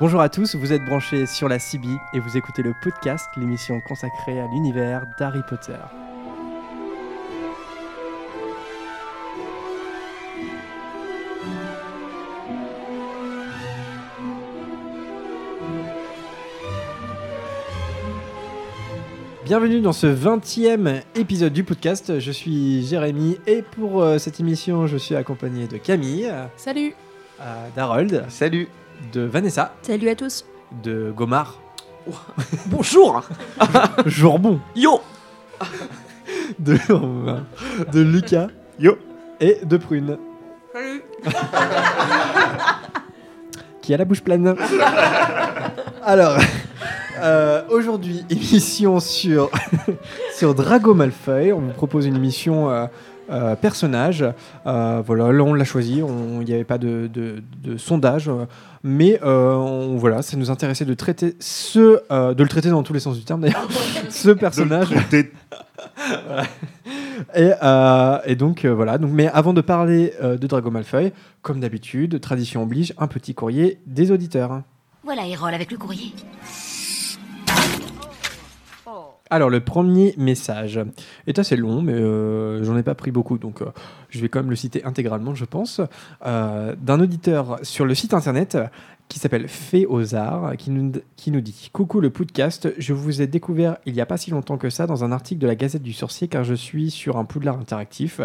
Bonjour à tous, vous êtes branchés sur la CB et vous écoutez le podcast, l'émission consacrée à l'univers d'Harry Potter. Bienvenue dans ce 20e épisode du podcast. Je suis Jérémy et pour euh, cette émission, je suis accompagné de Camille, Salut euh, d'Harold, Salut. De Vanessa, Salut à tous de Gomard, Bonjour. Jourbon, Yo. de, de Lucas Yo. et de Prune, Salut qui a la bouche pleine. Alors, euh, aujourd'hui, émission sur, sur Drago Malfoy. On vous propose une émission euh, euh, personnage. Euh, voilà, là, on l'a choisi. on- Il n'y avait pas de, de- de sondage. euh, mais euh, on- voilà, ça nous intéressait de traiter ce, euh, de le traiter dans tous les sens du terme d'ailleurs, ce personnage. Et, euh, et donc euh, voilà. Donc, mais avant de parler euh, de Drago Malfoy, comme d'habitude, tradition oblige, un petit courrier des auditeurs. Voilà Erol avec le courrier. Alors le premier message. Est assez long, mais euh, j'en ai pas pris beaucoup, donc euh, je vais quand même le citer intégralement, je pense, euh, d'un auditeur sur le site internet qui s'appelle Fée aux Arts, qui nous, qui nous dit Coucou le podcast, je vous ai découvert il n'y a pas si longtemps que ça dans un article de la Gazette du Sorcier, car je suis sur un Poudlard interactif.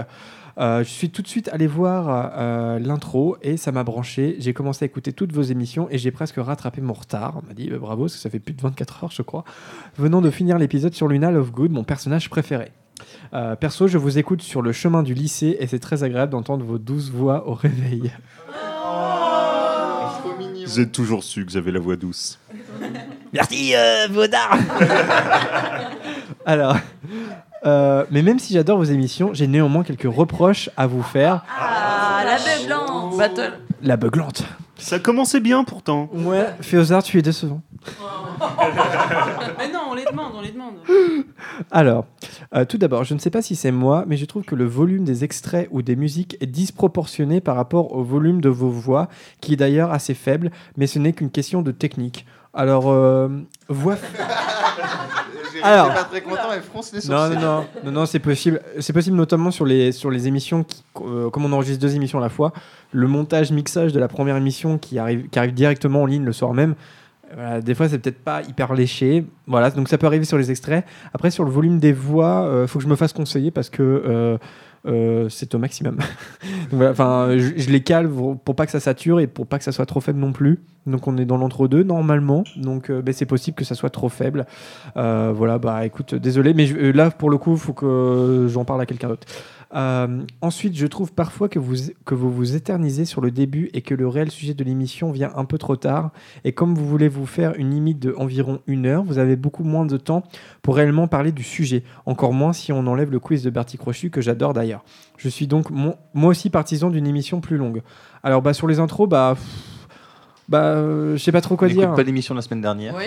Euh, je suis tout de suite allé voir euh, l'intro et ça m'a branché. J'ai commencé à écouter toutes vos émissions et j'ai presque rattrapé mon retard. On m'a dit euh, bravo, parce que ça fait plus de 24 heures, je crois venant de finir l'épisode sur Luna Lovegood, mon personnage préféré. Perso, je vous écoute sur le chemin du lycée et c'est très agréable d'entendre vos douces voix au réveil. J'ai toujours su que j'avais la voix douce. Merci, euh, Vaudard Alors, euh, mais même si j'adore vos émissions, j'ai néanmoins quelques reproches à vous faire. Ah, la Battle La beuglante. Ça commençait bien pourtant. Ouais, Féozard, tu es décevant. Mais non, on les demande, on les demande Alors, euh, tout d'abord, je ne sais pas si c'est moi, mais je trouve que le volume des extraits ou des musiques est disproportionné par rapport au volume de vos voix, qui est d'ailleurs assez faible, mais ce n'est qu'une question de technique. Alors, euh, voix. Alors. pas très content et fronce les Non, non, non, non, non, c'est possible. C'est possible notamment sur les, sur les émissions, qui, euh, comme on enregistre deux émissions à la fois, le montage, mixage de la première émission qui arrive, qui arrive directement en ligne le soir même. Euh, des fois, c'est peut-être pas hyper léché. Voilà, donc ça peut arriver sur les extraits. Après, sur le volume des voix, il faut que je me fasse conseiller parce que euh, euh, c'est au maximum. Enfin, je, les cale pour pas que ça sature et pour pas que ça soit trop faible non plus. Donc on est dans l'entre-deux normalement. Donc euh, ben, c'est possible que ça soit trop faible. Euh, voilà, bah écoute, désolé, mais euh, là pour le coup, faut que j'en parle à quelqu'un d'autre. Euh, ensuite, je trouve parfois que vous, que vous vous éternisez sur le début et que le réel sujet de l'émission vient un peu trop tard. Et comme vous voulez vous faire une limite de environ une heure, vous avez beaucoup moins de temps pour réellement parler du sujet. Encore moins si on enlève le quiz de Bertie Crochu que j'adore d'ailleurs. Je suis donc moi aussi partisan d'une émission plus longue. Alors bah sur les intros, bah bah euh, je sais pas trop quoi On dire. pas l'émission de la semaine dernière. Oui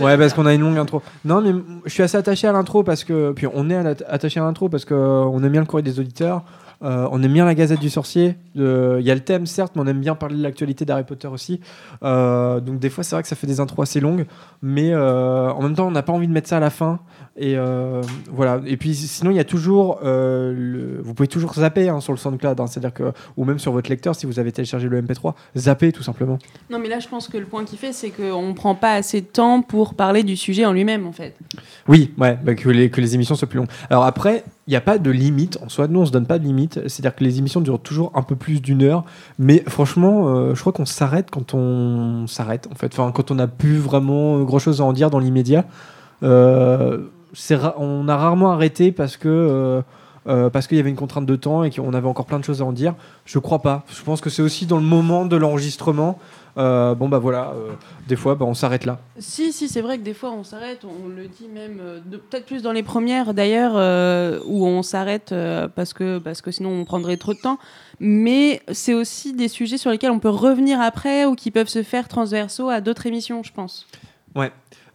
Ouais, parce qu'on a une longue intro. Non, mais je suis assez attaché à l'intro parce que. Puis on est à attaché à l'intro parce qu'on aime bien le courrier des auditeurs. euh, on aime bien la Gazette du Sorcier. Euh, Il y a le thème, certes, mais on aime bien parler de l'actualité d'Harry Potter aussi. Euh, donc, des fois, c'est vrai que ça fait des intros assez longues. Mais euh, en même temps, on n'a pas envie de mettre ça à la fin. Et euh, voilà. Et puis, sinon, il y a toujours. euh, le- Vous pouvez toujours zapper hein, sur le SoundCloud. hein. C'est-à-dire que. Ou même sur votre lecteur, si vous avez téléchargé le MP3, zapper tout simplement. Non, mais là, je pense que le point qui fait, c'est qu'on prend pas assez de temps pour parler du sujet en lui-même, en fait. Oui, ouais, bah, que, les, que les émissions soient plus longues. Alors après, il n'y a pas de limite en soi. Nous, on se donne pas de limite. C'est-à-dire que les émissions durent toujours un peu plus d'une heure. Mais franchement, euh, je crois qu'on s'arrête quand on s'arrête, en fait. Enfin, quand on n'a plus vraiment grand-chose à en dire dans l'immédiat. Euh, on a rarement arrêté parce que... euh, euh, parce qu'il y avait une contrainte de temps et qu'on avait encore plein de choses à en dire. Je crois pas. Je pense que c'est aussi dans le moment de l'enregistrement. Euh, bon bah voilà, euh, des fois bah, on s'arrête là. Si, si, c'est vrai que des fois, on s'arrête, on le dit même, peut-être plus dans les premières d'ailleurs, où on s'arrête parce, que, parce que sinon on prendrait trop de temps. Mais c'est aussi des sujets sur lesquels on peut revenir après ou qui peuvent se faire transversaux à d'autres émissions, je pense.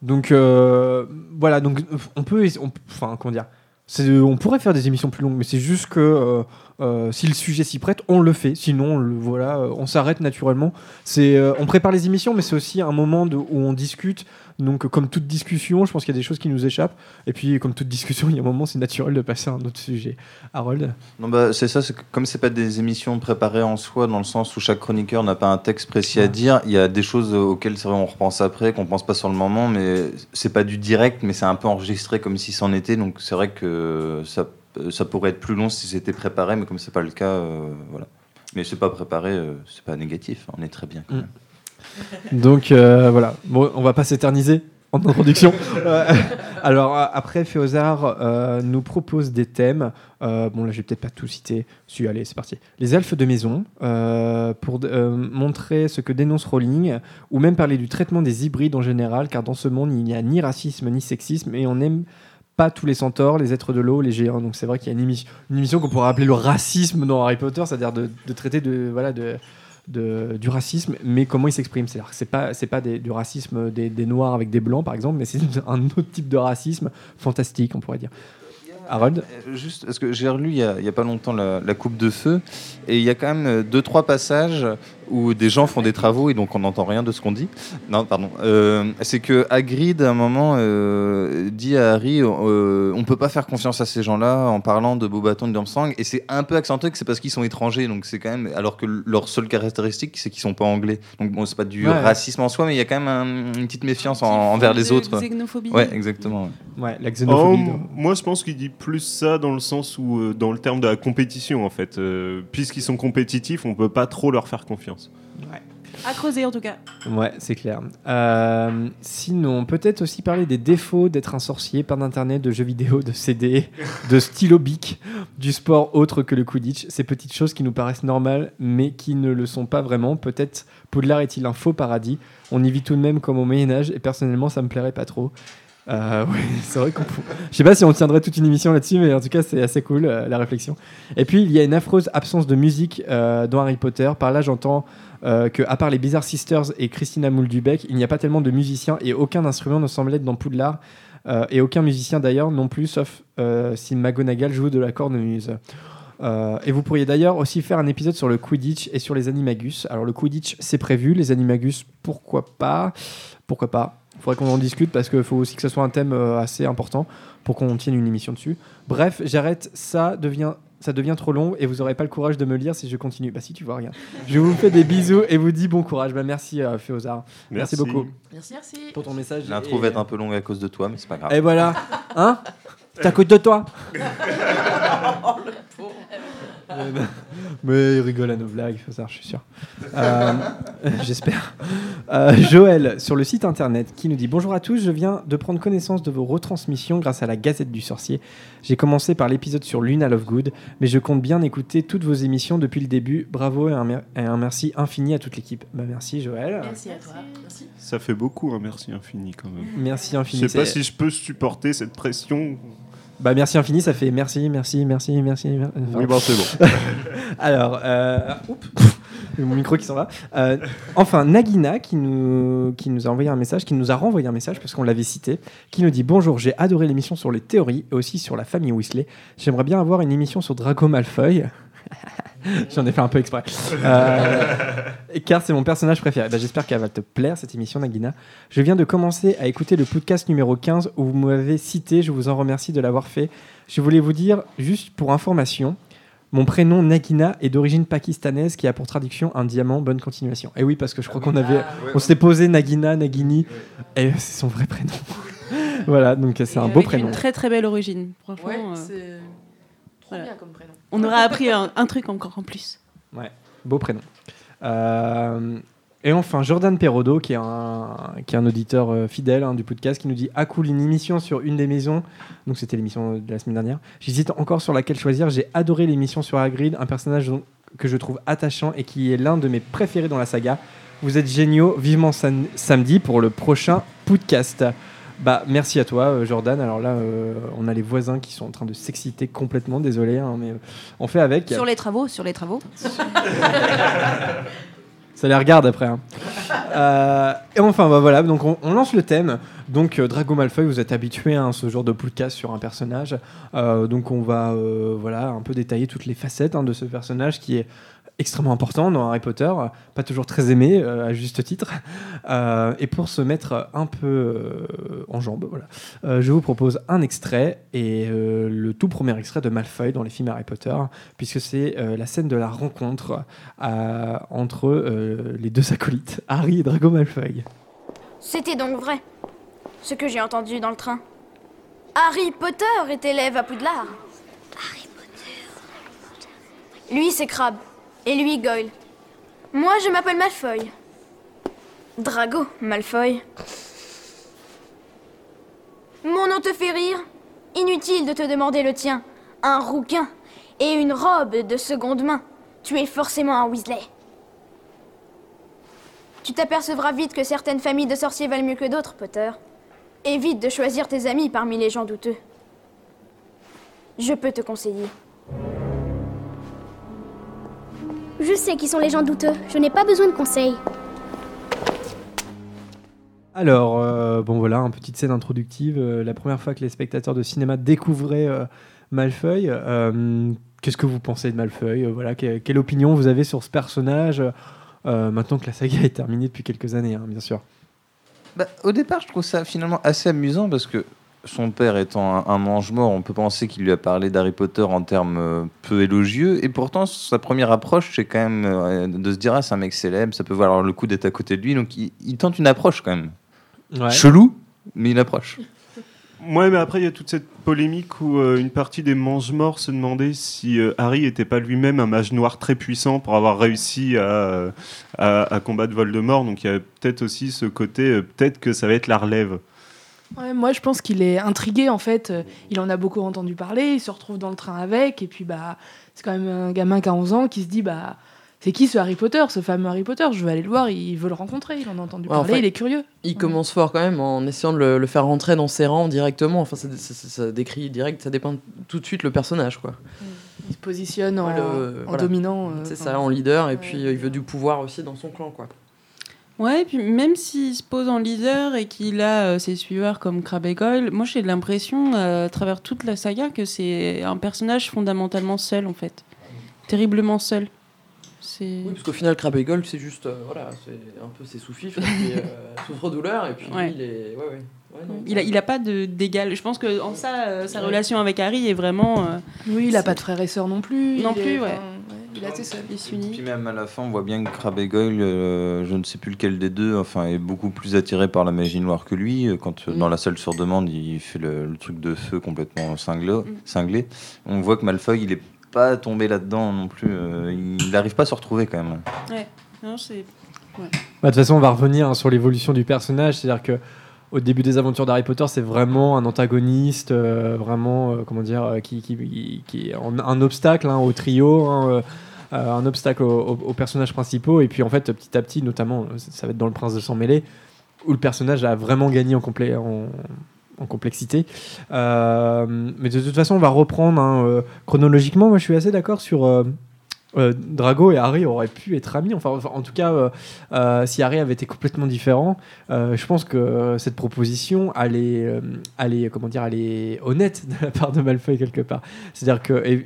Donc euh, voilà, donc on peut, enfin comment dire, c'est- on pourrait faire des émissions plus longues, mais c'est juste que euh, euh, si le sujet s'y prête, on le fait. Sinon, on le- voilà, euh, on s'arrête naturellement. C'est, euh, on prépare les émissions, mais c'est aussi un moment où on discute. Donc, comme toute discussion, je pense qu'il y a des choses qui nous échappent. Et puis, comme toute discussion, il y a un moment, c'est naturel de passer à un autre sujet. Harold Non, bah, c'est ça, comme c'est pas des émissions préparées en soi, dans le sens où chaque chroniqueur n'a pas un texte précis à dire, il y a des choses auxquelles c'est vrai, on repense après, qu'on pense pas sur le moment, mais c'est pas du direct, mais c'est un peu enregistré comme si c'en était, donc c'est vrai que ça, ça pourrait être plus long si c'était préparé, mais comme c'est pas le cas, euh, voilà. Mais c'est pas préparé, euh, c'est pas négatif, on est très bien quand Mm. Donc euh, voilà, bon, on va pas s'éterniser en introduction. Euh, alors euh, après, Féozard nous propose des thèmes. Bon là, je vais peut-être pas tout citer. Si, allez, c'est parti. Les elfes de maison pour montrer ce que dénonce Rowling, ou même parler du traitement des hybrides en général, car dans ce monde il n'y a ni racisme ni sexisme et on n'aime pas tous les centaures, les êtres de l'eau, les géants. Donc c'est vrai qu'il y a une émission qu'on pourrait appeler le racisme dans Harry Potter, c'est-à-dire de, de traiter de voilà de du racisme, mais comment il s'exprime. C'est-à-dire que c'est pas, c'est pas du racisme des, noirs avec des blancs, par exemple, mais c'est un autre type de racisme fantastique, on pourrait dire. Harold Euh, Juste, parce que j'ai relu il y, a, il y a pas longtemps la, la Coupe de Feu, et il y a quand même euh, deux, trois passages où des gens font des travaux et donc on n'entend rien de ce qu'on dit. Non, pardon. Euh, c'est que Hagrid, à un moment, euh, dit à Harry euh, on peut pas faire confiance à ces gens-là en parlant de Bobaton et de Durmstrang, et c'est un peu accentué que c'est parce qu'ils sont étrangers, donc c'est quand même. Alors que leur seule caractéristique, c'est qu'ils sont pas anglais. Donc bon, c'est pas du Ouais. racisme en soi, mais il y a quand même un- une petite méfiance en- envers les autres. Xénophobie. Ouais, exactement. ouais. Ouais, la Oh, xénophobie. dans- moi, je pense qu'il dit plus ça dans le sens où, euh, dans le terme de la compétition, en fait. Euh, Puisqu'ils sont compétitifs, on peut pas trop leur faire confiance. À creuser en tout cas. Ouais, c'est clair. Euh, sinon, peut-être aussi parler des défauts d'être un sorcier, pas d'internet, de jeux vidéo, de CD, de stylo bic, du sport autre que le Quidditch. Ces petites choses qui nous paraissent normales, mais qui ne le sont pas vraiment. Peut-être Poudlard est-il un faux paradis? On y vit tout de même comme au Moyen-Âge, et personnellement, ça me plairait pas trop. Euh, ouais, c'est vrai qu'on. Je sais pas si on tiendrait toute une émission là-dessus, mais en tout cas, c'est assez cool euh, la réflexion. Et puis, il y a une affreuse absence de musique euh, dans Harry Potter. Par là, j'entends que, à part les Bizarre Sisters et Christina Mouldubec, il n'y a pas tellement de musiciens et aucun instrument ne semble être dans Poudlard. Et aucun musicien d'ailleurs non plus, sauf si McGonagall joue de la cornemuse. Et vous pourriez d'ailleurs aussi faire un épisode sur le Quidditch et sur les Animagus. Alors le Quidditch c'est prévu, les Animagus pourquoi pas? Pourquoi pas? Il faudrait qu'on en discute parce qu'il faut aussi que ce soit un thème euh, assez important pour qu'on tienne une émission dessus. Bref, j'arrête, ça devient, ça devient trop long et vous n'aurez pas le courage de me lire si je continue. Bah si tu vois rien. Je vous fais des bisous et vous dis bon courage. Bah merci euh, Féozard Merci beaucoup. Merci, merci. pour ton message. L'intro Et- va être un peu longue à cause de toi, mais c'est pas grave. Et voilà. Hein? T'as cause de toi Mais non. Mais il rigole à nos blagues, Féozard, je suis sûr. Euh, J'espère. Euh, Joël, sur le site internet, qui nous dit Bonjour à tous, je viens de prendre connaissance de vos retransmissions grâce à la Gazette du Sorcier. J'ai commencé par l'épisode sur Luna Lovegood, mais je compte bien écouter toutes vos émissions depuis le début. Bravo et un, mer- et un merci infini à toute l'équipe. Bah, merci Joël. Merci à toi. Merci. Ça fait beaucoup, un merci infini quand même. Merci Je infini. sais pas si je peux supporter cette pression. Bah merci infini, ça fait merci, merci, merci, merci. enfin, Oui, bon, c'est bon. Alors, euh, oups, mon micro qui s'en va. Euh, enfin, Nagina qui nous, qui nous a envoyé un message, qui nous a renvoyé un message parce qu'on l'avait cité, qui nous dit Bonjour, j'ai adoré l'émission sur les théories et aussi sur la famille Weasley. J'aimerais bien avoir une émission sur Draco Malfoy. J'en ai fait un peu exprès. Euh, car c'est mon personnage préféré. Bah, J'espère qu'elle va te plaire, cette émission, Nagina. Je viens de commencer à écouter le podcast numéro 15 où vous m'avez cité. Je vous en remercie de l'avoir fait. Je voulais vous dire, juste pour information, mon prénom Nagina est d'origine pakistanaise qui a pour traduction un diamant. Bonne continuation. Et oui, parce que je crois qu'on avait, on s'était posé Nagina, Nagini, et c'est son vrai prénom. voilà, donc c'est un beau Avec prénom. Une très très belle origine. Franchement, Ouais, euh, c'est trop voilà. bien comme prénom. On aura appris un, truc encore en plus. Beau prénom. Euh, et enfin, Jordan Perrodo, qui est un, qui est un auditeur euh, fidèle hein, du podcast, qui nous dit Ah, cool, une émission sur une des maisons. Donc, c'était l'émission de la semaine dernière. J'hésite encore sur laquelle choisir. J'ai adoré l'émission sur Hagrid, un personnage que je trouve attachant et qui est l'un de mes préférés dans la saga. Vous êtes géniaux. Vivement sam- samedi pour le prochain podcast. Bah, merci à toi, euh, Jordan. Alors là, euh, on a les voisins qui sont en train de s'exciter complètement. Désolé, hein, mais euh, on fait avec. Sur les travaux, sur les travaux. Ça les regarde après. hein. Euh, et enfin, bah, voilà, donc on, on lance le thème. Donc, Drago Malfoy, vous êtes habitué à ce genre de podcast sur un personnage. Donc, on va voilà, un peu détailler toutes les facettes hein, de ce personnage qui est extrêmement important dans Harry Potter, pas toujours très aimé euh, à juste titre. Euh, et pour se mettre un peu euh, en jambe, voilà, euh, je vous propose un extrait et euh, le tout premier extrait de Malfoy dans les films Harry Potter, puisque c'est euh, la scène de la rencontre euh, entre euh, les deux acolytes, Harry et Drago Malfoy. C'était donc vrai, ce que j'ai entendu dans le train. Harry Potter est élève à Poudlard. Harry Potter. Lui, c'est Crabbe. Et lui, Goyle. Moi, je m'appelle Malfoy. Drago Malfoy. Mon nom te fait rire Inutile de te demander le tien. Un rouquin et une robe de seconde main. Tu es forcément un Weasley. Tu t'apercevras vite que certaines familles de sorciers valent mieux que d'autres, Potter. Évite de choisir tes amis parmi les gens douteux. Je peux te conseiller. Je sais qui sont les gens douteux. Je n'ai pas besoin de conseils. Alors, euh, bon voilà, une petite scène introductive. euh, la première fois que les spectateurs de cinéma découvraient euh, euh, Qu'est-ce que vous pensez de Euh, Voilà, que- quelle opinion vous avez sur ce personnage? Euh, maintenant que la saga est terminée depuis quelques années, hein, bien sûr. Bah, au départ, je trouve ça finalement assez amusant parce que son père étant un, un mange-mort, on peut penser qu'il lui a parlé d'Harry Potter en termes euh, peu élogieux. Et pourtant, sa première approche, c'est quand même euh, de se dire ah, c'est un mec célèbre, ça peut valoir le coup d'être à côté de lui. Donc il, il tente une approche quand même. Ouais. Chelou, mais une approche. Ouais, mais après, il y a toute cette polémique où euh, une partie des mange-morts se demandait si euh, Harry n'était pas lui-même un mage noir très puissant pour avoir réussi à, à, à combattre Voldemort. Donc il y a peut-être aussi ce côté, euh, peut-être que ça va être la relève. Ouais, moi, je pense qu'il est intrigué en fait. Il en a beaucoup entendu parler. Il se retrouve dans le train avec. Et puis, bah, c'est quand même un gamin qui a 11 ans qui se dit, bah, c'est qui ce Harry Potter, ce fameux Harry Potter? Je veux aller le voir. Il veut le rencontrer. Il en a entendu Ouais, parler. enfin, il est curieux. Il commence fort quand même en essayant de le, le faire rentrer dans ses rangs directement. Enfin, ça, ça- ça- ça décrit direct, ça dépeint tout de suite le personnage, quoi. Il se positionne en, Ouais, le- en voilà. dominant. euh, C'est enfin, ça, en leader, et ouais. puis euh, il veut du pouvoir aussi dans son clan, quoi. Ouais, et puis même s'il se pose en leader et qu'il a euh, ses suiveurs comme Crabbe et Goyle, moi j'ai l'impression, euh, à travers toute la saga, que c'est un personnage fondamentalement seul en fait. Terriblement seul. C'est. Oui, parce qu'au final, Crabbe et Gold, c'est juste, euh, voilà, c'est un peu ses euh, souffre-douleur, et puis Ouais. il est. Ouais, ouais. Ouais, non, Il a, il a pas de- d'égal. Je pense que en ça, euh, sa relation avec Harry est vraiment. euh, Oui, il a pas de frères et sœurs non plus. Non il est- plus, ouais. Il il s'unit. Puis même à la fin, on voit bien que Crabbe et Goyle, euh, je ne sais plus lequel des deux, enfin, est beaucoup plus attiré par la magie noire que lui. euh, Quand euh, Mm. dans la salle sur demande, il fait le, le truc de feu complètement cinglé, Mm. cinglé. On voit que Malfoy, il est pas tombé là-dedans non plus. euh, il n'arrive pas à se retrouver quand même. Non, c'est. Bah, De toute façon, on va revenir hein, sur l'évolution du personnage. C'est-à-dire que au début des aventures d'Harry Potter, c'est vraiment un antagoniste, euh, vraiment, euh, comment dire, euh, qui, est en- un obstacle hein, au trio, hein, un obstacle aux, personnages principaux. Et puis en fait, petit à petit, notamment, ça va être dans Le Prince de Sang Mêlé, où le personnage a vraiment gagné en, complexité. Mais de toute façon, on va reprendre hein, chronologiquement. Moi, je suis assez d'accord sur. Euh, Drago et Harry auraient pu être amis. Enfin, en tout cas, euh, euh, si Harry avait été complètement différent, je pense que cette proposition, elle est, comment dire, elle est honnête de la part de Malfoy quelque part. C'est-à-dire que, et,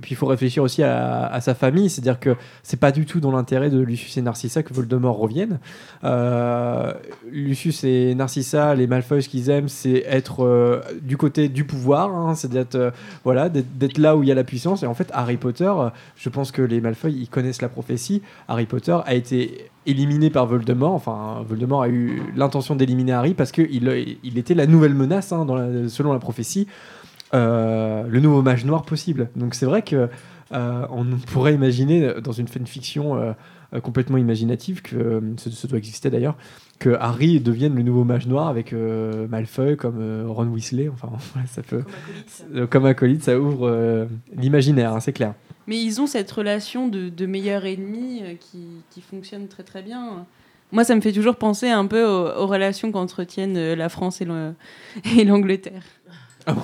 puis il faut réfléchir aussi à, sa famille. C'est-à-dire que c'est pas du tout dans l'intérêt de Lucius et Narcissa que Voldemort revienne. Lucius et Narcissa, les Malfoy, ce qu'ils aiment, c'est être du côté du pouvoir. hein, c'est d'être, voilà, d'être là où il y a la puissance. Et en fait, Harry Potter, je pense que les Malfoy, ils connaissent la prophétie. Harry Potter a été éliminé par Voldemort. Enfin, Voldemort a eu l'intention d'éliminer Harry parce qu'il il était la nouvelle menace, hein, dans la- selon la prophétie, euh, le nouveau mage noir possible. Donc c'est vrai que euh, on pourrait imaginer dans une fanfiction euh, complètement imaginative que ce, ce doit exister d'ailleurs que Harry devienne le nouveau mage noir avec Malfoy comme Ron Weasley. Enfin, ça peut comme acolyte, ça ouvre l'imaginaire, hein, c'est clair. Mais ils ont cette relation de, de meilleur ennemi euh, qui, qui fonctionne très très bien. Moi, ça me fait toujours penser un peu aux, aux relations qu'entretiennent euh, la France et le- et l'Angleterre. Ah bon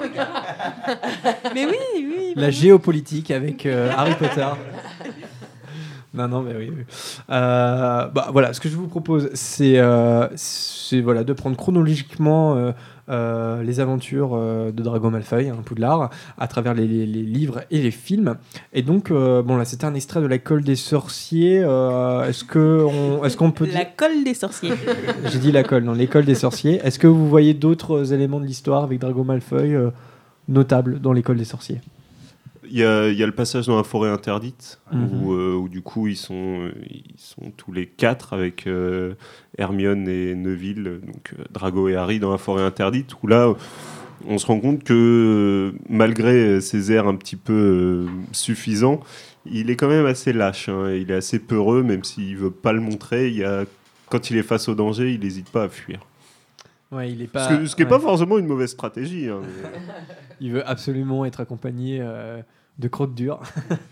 Mais oui, oui. La géopolitique avec euh, Harry Potter. Non, non, mais oui. oui. Euh, bah, voilà, ce que je vous propose, c'est euh, voilà, de prendre chronologiquement euh, euh, les aventures de Drago Malfoy, hein, Poudlard, à travers les, les- les livres et les films. Et donc, bon, là, c'était un extrait de l'école des sorciers. est-ce, qu'on peut La colle des sorciers. J'ai dit la colle, dans l'école des sorciers. Est-ce que vous voyez d'autres éléments de l'histoire avec Drago Malfoy notables dans l'école des sorciers? Il y, a, il y a le passage dans la forêt interdite, Mhm. où, euh, où du coup ils sont, ils sont tous les quatre avec euh, Hermione et Neville, donc euh, Drago et Harry dans la forêt interdite, où là on se rend compte que malgré ses airs un petit peu suffisants, il est quand même assez lâche, hein, il est assez peureux, même s'il veut pas le montrer. Il y a, quand il est face au danger, il n'hésite pas à fuir. Ouais, il est pas. ce, que- ce qui n'est ouais. pas forcément une mauvaise stratégie. hein, Il veut absolument être accompagné euh, de Croque Dur,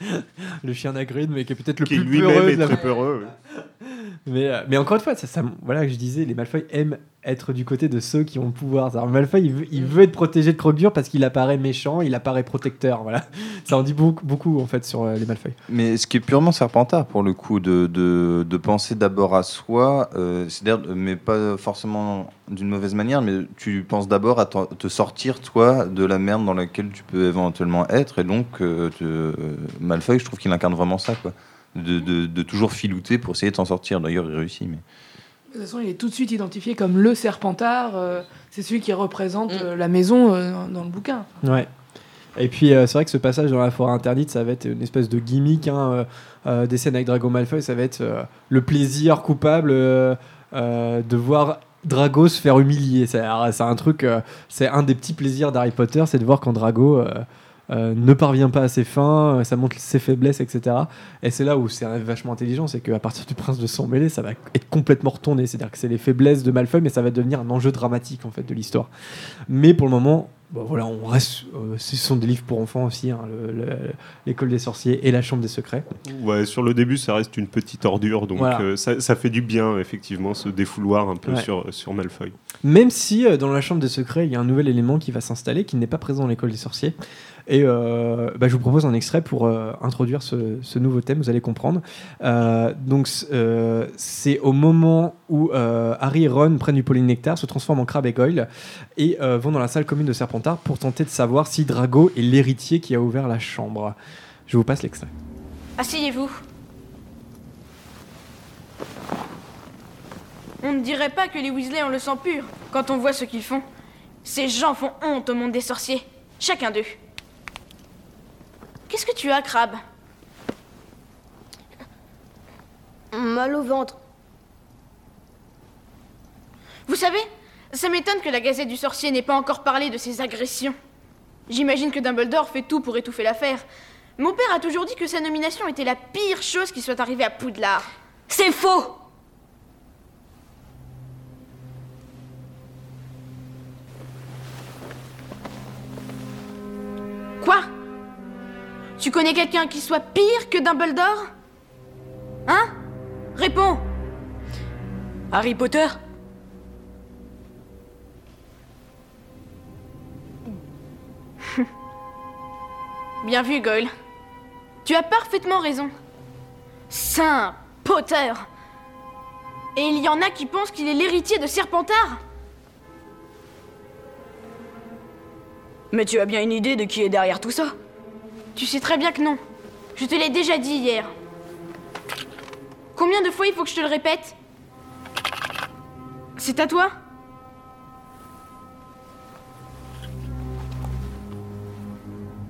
le chien d'Agrid, mais qui est peut-être le qui plus peureux est de la- très peureux. euh, mais encore une fois, ça, ça- voilà que je disais, les Malfoy aiment être du côté de ceux qui ont le pouvoir. Alors, Malfoy, il veut, être protégé de Croque Dur parce qu'il apparaît méchant, il apparaît protecteur. Voilà, ça en dit beaucoup, beaucoup en fait sur euh, les Malfoy. Mais ce qui est purement serpentard pour le coup, de, penser d'abord à soi, euh, c'est-à-dire, mais pas forcément d'une mauvaise manière, mais tu penses d'abord à te sortir, toi, de la merde dans laquelle tu peux éventuellement être. Et donc, euh, Malfoy, je trouve qu'il incarne vraiment ça. De, de, de toujours filouter pour essayer de s'en sortir. D'ailleurs, il réussit. Mais... De toute façon, il est tout de suite identifié comme le Serpentard. euh, c'est celui qui représente Mm. euh, la maison euh, dans, dans le bouquin. Ouais. Et puis euh, c'est vrai que ce passage dans la forêt interdite, ça va être une espèce de gimmick hein, euh, euh, des scènes avec Drago Malfoy. Ça va être euh, le plaisir coupable euh, euh, de voir Drago se faire humilier. C'est un truc, c'est un des petits plaisirs d'Harry Potter, c'est de voir quand Drago euh, ne parvient pas à ses fins, euh, ça montre ses faiblesses, etc. Et c'est là où c'est vachement intelligent, c'est qu'à partir du prince de sang mêlé, ça va être complètement retourné. C'est-à-dire que c'est les faiblesses de Malfoy, mais ça va devenir un enjeu dramatique en fait de l'histoire. Mais pour le moment, bon, voilà, on reste. euh, ce sont des livres pour enfants aussi, hein, le- le- l'école des sorciers et la chambre des secrets. Ouais, sur le début, ça reste une petite ordure, donc Voilà. euh, ça, ça fait du bien, effectivement, ce défouloir un peu Ouais. sur, sur Malfoy. Même si euh, dans la chambre des secrets, il y a un nouvel élément qui va s'installer, qui n'est pas présent dans l'école des sorciers. Et euh, bah, je vous propose un extrait pour euh, introduire ce, ce nouveau thème, vous allez comprendre. Euh, donc, c'est au moment où Harry et Ron prennent du polynectar, se transforment en crabe et goyle, et vont dans la salle commune de Serpentard pour tenter de savoir si Drago est l'héritier qui a ouvert la chambre. Je vous passe l'extrait. Asseyez-vous. On ne dirait pas que les Weasley ont le sang pur quand on voit ce qu'ils font. Ces gens font honte au monde des sorciers. Chacun d'eux. Qu'est-ce que tu as, Crabe? Mal au ventre. Vous savez, ça m'étonne que la Gazette du Sorcier n'ait pas encore parlé de ces agressions. J'imagine que Dumbledore fait tout pour étouffer l'affaire. Mon père a toujours dit que sa nomination était la pire chose qui soit arrivée à Poudlard. C'est faux Quoi? Tu connais quelqu'un qui soit pire que Dumbledore Hein Réponds Harry Potter Bien vu, Goyle. Tu as parfaitement raison. Saint Potter. Et il y en a qui pensent qu'il est l'héritier de Serpentard. Mais tu as bien une idée de qui est derrière tout ça Tu sais très bien que non. Je te l'ai déjà dit hier. Combien de fois il faut que je te le répète? C'est à toi?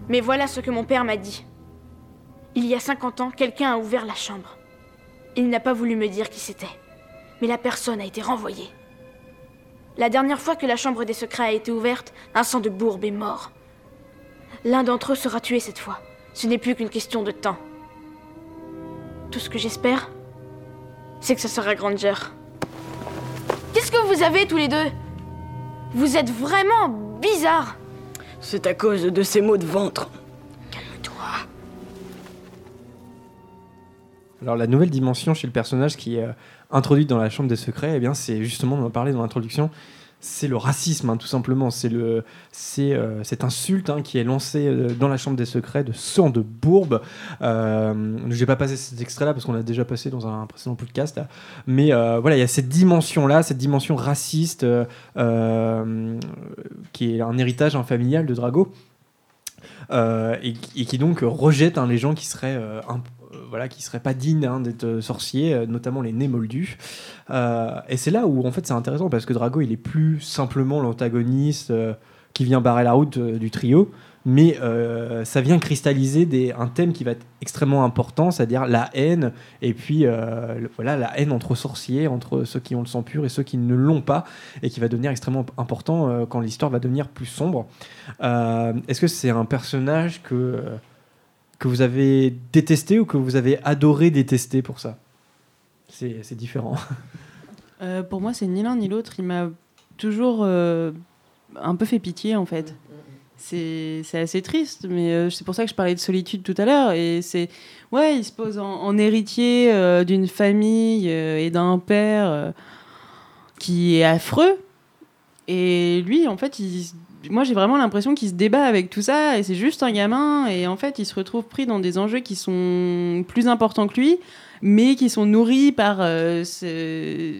Mais voilà ce que mon père m'a dit. Il y a 50 ans, quelqu'un a ouvert la chambre. Il n'a pas voulu me dire qui c'était. Mais la personne a été renvoyée. La dernière fois que la chambre des secrets a été ouverte, un sang de bourbe est mort. L'un d'entre eux sera tué cette fois. Ce n'est plus qu'une question de temps. Tout ce que j'espère, c'est que ce sera Granger. Qu'est-ce que vous avez tous les deux? Vous êtes vraiment bizarres. C'est à cause de ces mots de ventre. Alors la nouvelle dimension chez le personnage qui est euh, introduite dans la chambre des secrets, eh bien c'est justement, on en parlait dans l'introduction, c'est le racisme, hein, tout simplement. C'est euh, cette insulte hein, qui est lancée euh, dans la chambre des secrets de sang de bourbe. Euh, je vais pas passer cet extrait-là parce qu'on l'a déjà passé dans un précédent podcast. Mais euh, voilà, il y a cette dimension-là, cette dimension raciste qui est un héritage hein, familial de Drago. Et, et qui donc rejette hein, les gens qui seraient un- euh, voilà qui seraient pas dignes hein, d'être euh, sorciers, euh, notamment les nés moldus. Euh, et c'est là où en fait c'est intéressant parce que Drago il est plus simplement l'antagoniste qui vient barrer la route du trio, mais ça vient cristalliser un thème qui va être extrêmement important, c'est-à-dire la haine et puis voilà la haine entre sorciers, entre ceux qui ont le sang pur et ceux qui ne l'ont pas, et qui va devenir extrêmement important quand l'histoire va devenir plus sombre. Est-ce que c'est un personnage que que vous avez détesté ou que vous avez adoré détester pour ça? C'est différent. Euh, pour moi, c'est ni l'un ni l'autre. Il m'a toujours euh, un peu fait pitié, en fait. C'est assez triste, mais euh, c'est pour ça que je parlais de solitude tout à l'heure. Et c'est. Ouais, il se pose en, héritier d'une famille et d'un père qui est affreux. Et lui, en fait, il s- moi j'ai vraiment l'impression qu'il se débat avec tout ça et c'est juste un gamin et en fait il se retrouve pris dans des enjeux qui sont plus importants que lui mais qui sont nourris par euh, ce-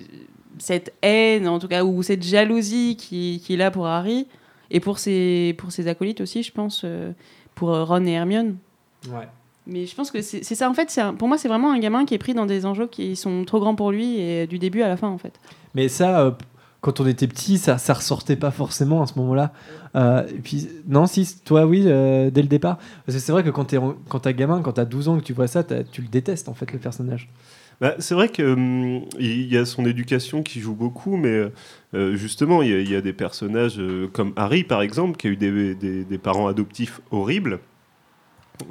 cette haine en tout cas ou cette jalousie qui- qu'il a pour Harry et pour ses, pour ses acolytes aussi je pense euh, pour euh, Ron et Hermione Ouais. mais je pense que c'est ça en fait un- pour moi c'est vraiment un gamin qui est pris dans des enjeux qui sont trop grands pour lui et du début à la fin en fait Mais ça, quand on était petit, ça, ça ressortait pas forcément à ce moment-là. Euh, et puis, non, si, toi, oui, euh, dès le départ. Parce que c'est vrai que quand t'es quand t'as gamin, quand t'as 12 ans, que tu vois ça, tu le détestes, en fait, le personnage. Bah, c'est vrai qu'il y a son éducation qui joue beaucoup, mais euh, justement, il y, a- des personnages comme Harry, par exemple, qui a eu des, des- parents adoptifs horribles,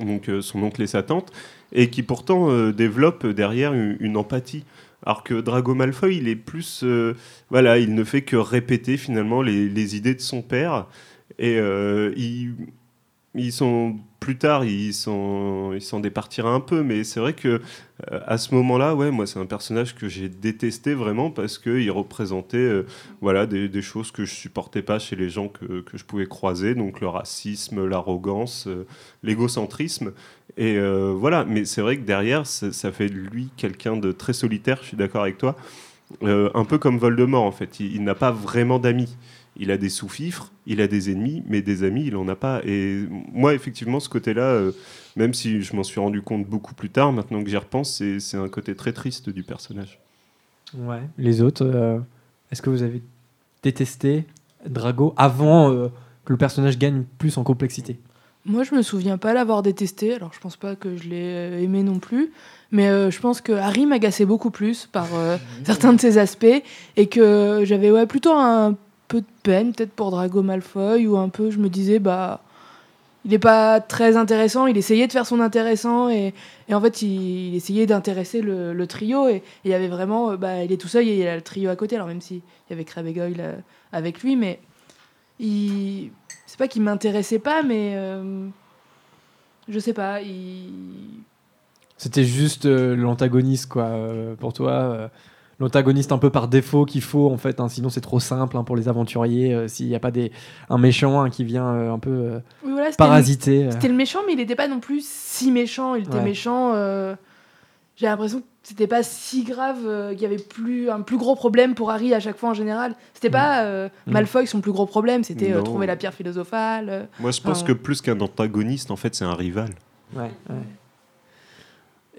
donc son oncle et sa tante, et qui pourtant développe derrière une empathie. Alors que Drago Malfoy, il est plus. euh, voilà, il ne fait que répéter finalement les, idées de son père. Et euh, il, ils sont. Plus tard, ils s'en ils départira un peu, mais c'est vrai que euh, à ce moment-là, ouais, moi, c'est un personnage que j'ai détesté vraiment parce qu'il représentait voilà, des, des choses que je supportais pas chez les gens que, que je pouvais croiser, donc le racisme, l'arrogance, l'égocentrisme. Et euh, voilà, mais c'est vrai que derrière, ça, fait lui quelqu'un de très solitaire, je suis d'accord avec toi. Euh, un peu comme Voldemort, en fait. Il, n'a pas vraiment d'amis. Il a des sous-fifres, il a des ennemis, mais des amis, il en a pas. Et moi, effectivement, ce côté-là, euh, même si je m'en suis rendu compte beaucoup plus tard, maintenant que j'y repense, c'est un côté très triste du personnage. Ouais. Les autres, est-ce que vous avez détesté Drago avant que le personnage gagne plus en complexité? Moi, je me souviens pas l'avoir détesté, alors je pense pas que je l'ai euh, aimé non plus, mais euh, je pense que Harry m'agaçait beaucoup plus par euh, certains de ses aspects et que j'avais ouais, plutôt un peu de peine peut-être pour Drago Malfoy ou un peu, je me disais, bah, il est pas très intéressant, il essayait de faire son intéressant et, et en fait, il, il essayait d'intéresser le, le trio et il y avait vraiment, bah, il est tout seul et il y a le trio à côté, alors même s'il y avait Crabbe et Goyle avec lui, mais il c'est pas qu'il m'intéressait pas mais euh, je sais pas il C'était juste euh, l'antagoniste, quoi, euh, pour toi L'antagoniste un peu par défaut qu'il faut, en fait, hein, sinon c'est trop simple hein, pour les aventuriers, s'il n'y a pas des, un méchant hein, qui vient un peu Oui, voilà, c'était parasiter. c'était le méchant mais il était pas non plus si méchant il était Ouais. méchant j'ai l'impression que c'était pas si grave euh, qu'il y avait plus un plus gros problème pour Harry à chaque fois en général c'était pas euh, Mm. Malfoy son plus gros problème c'était euh, Non. trouver la pierre philosophale euh, Moi, je pense enfin, que plus qu'un antagoniste, en fait, c'est un rival. Ouais, ouais.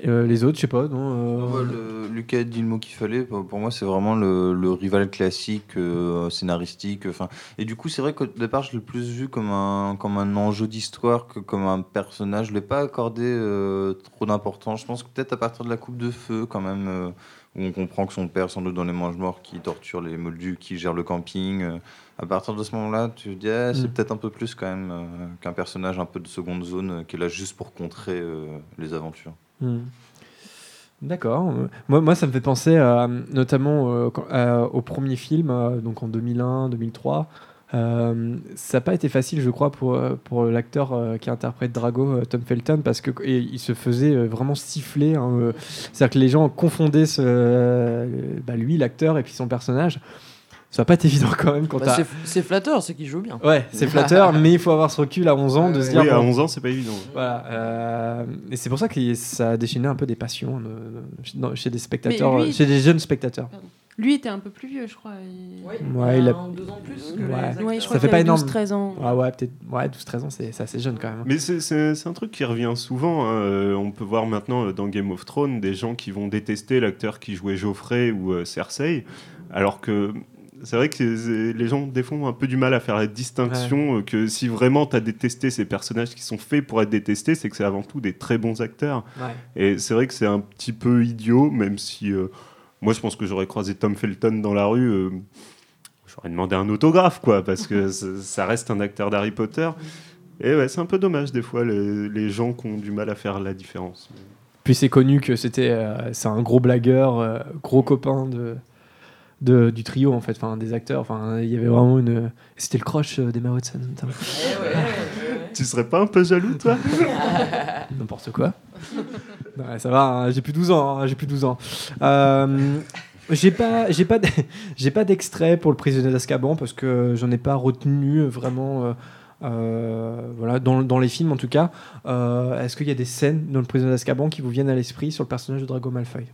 Euh, les autres, je sais pas, non euh, Ouais, le- Lucas a dit le mot qu'il fallait. Pour moi, c'est vraiment le, le rival classique, euh, scénaristique. Enfin, et du coup, c'est vrai qu'au départ, je l'ai plus vu comme un, comme un enjeu d'histoire que comme un personnage. Je l'ai pas accordé euh, trop d'importance. Je pense que peut-être à partir de la coupe de feu, quand même, euh, où on comprend que son père, sans doute dans les mange-morts, qui torture les moldus, qui gère le camping. euh, à partir de ce moment-là, tu te dis, ah, c'est Mm. peut-être un peu plus quand même euh, qu'un personnage un peu de seconde zone euh, qui est là juste pour contrer euh, les aventures. Hmm. D'accord. Moi, ça me fait penser notamment euh, au premier film, euh, donc en 2001, 2003. Euh, ça n'a pas été facile, je crois, pour, pour l'acteur qui interprète Drago, Tom Felton, parce que et il se faisait vraiment siffler. hein, C'est-à-dire que les gens confondaient ce, bah, lui, l'acteur, et puis son personnage. Ça va pas être évident quand même quand Bah, t'as- c'est- flatteur, c'est qu'il joue bien. Ouais, c'est flatteur, mais il faut avoir ce recul à 11 ans de se dire. Oui, à bon, 11 ans, c'est pas évident. Voilà. euh, et c'est pour ça que ça a déchaîné un peu des passions euh, chez des spectateurs, lui- chez des jeunes spectateurs. Lui était un peu plus vieux, je crois. il- Ouais, il a. un, deux ans de plus que Ouais. Ouais, je ça fait pas énorme. 12-13 ans. Ah ouais, peut-être. Ouais, 12-13 ans, c'est assez jeune quand même. Mais c'est- un truc qui revient souvent. hein. Euh, On peut voir maintenant euh, dans Game of Thrones des gens qui vont détester l'acteur qui jouait Geoffrey ou euh, Cersei, alors que c'est vrai que les gens des fois ont un peu du mal à faire la distinction euh, que si vraiment tu as détesté ces personnages qui sont faits pour être détestés, c'est que c'est avant tout des très bons acteurs. Ouais. Et c'est vrai que c'est un petit peu idiot, même si euh, moi je pense que j'aurais croisé Tom Felton dans la rue. euh, J'aurais demandé un autographe, quoi, parce que ça reste un acteur d'Harry Potter. Et ouais, c'est un peu dommage des fois les, les gens qui ont du mal à faire la différence. Puis c'est connu que c'était euh, c'est un gros blagueur, gros copain de, de- du trio en fait, enfin des acteurs. Enfin, il y avait vraiment une. C'était le crush euh, d'Emma Watson. notamment. Tu serais pas un peu jaloux, toi? N'importe quoi. Ouais, ça va, hein, j'ai plus 12 ans. hein, j'ai plus 12 ans. Euh, j'ai pas, j'ai pas, j'ai pas d'extrait pour le prisonnier d'Azkaban parce que j'en ai pas retenu vraiment. euh, euh, voilà, dans, dans les films en tout cas. Euh, Est-ce qu'il y a des scènes dans le prisonnier d'Azkaban qui vous viennent à l'esprit sur le personnage de Drago Malfoy?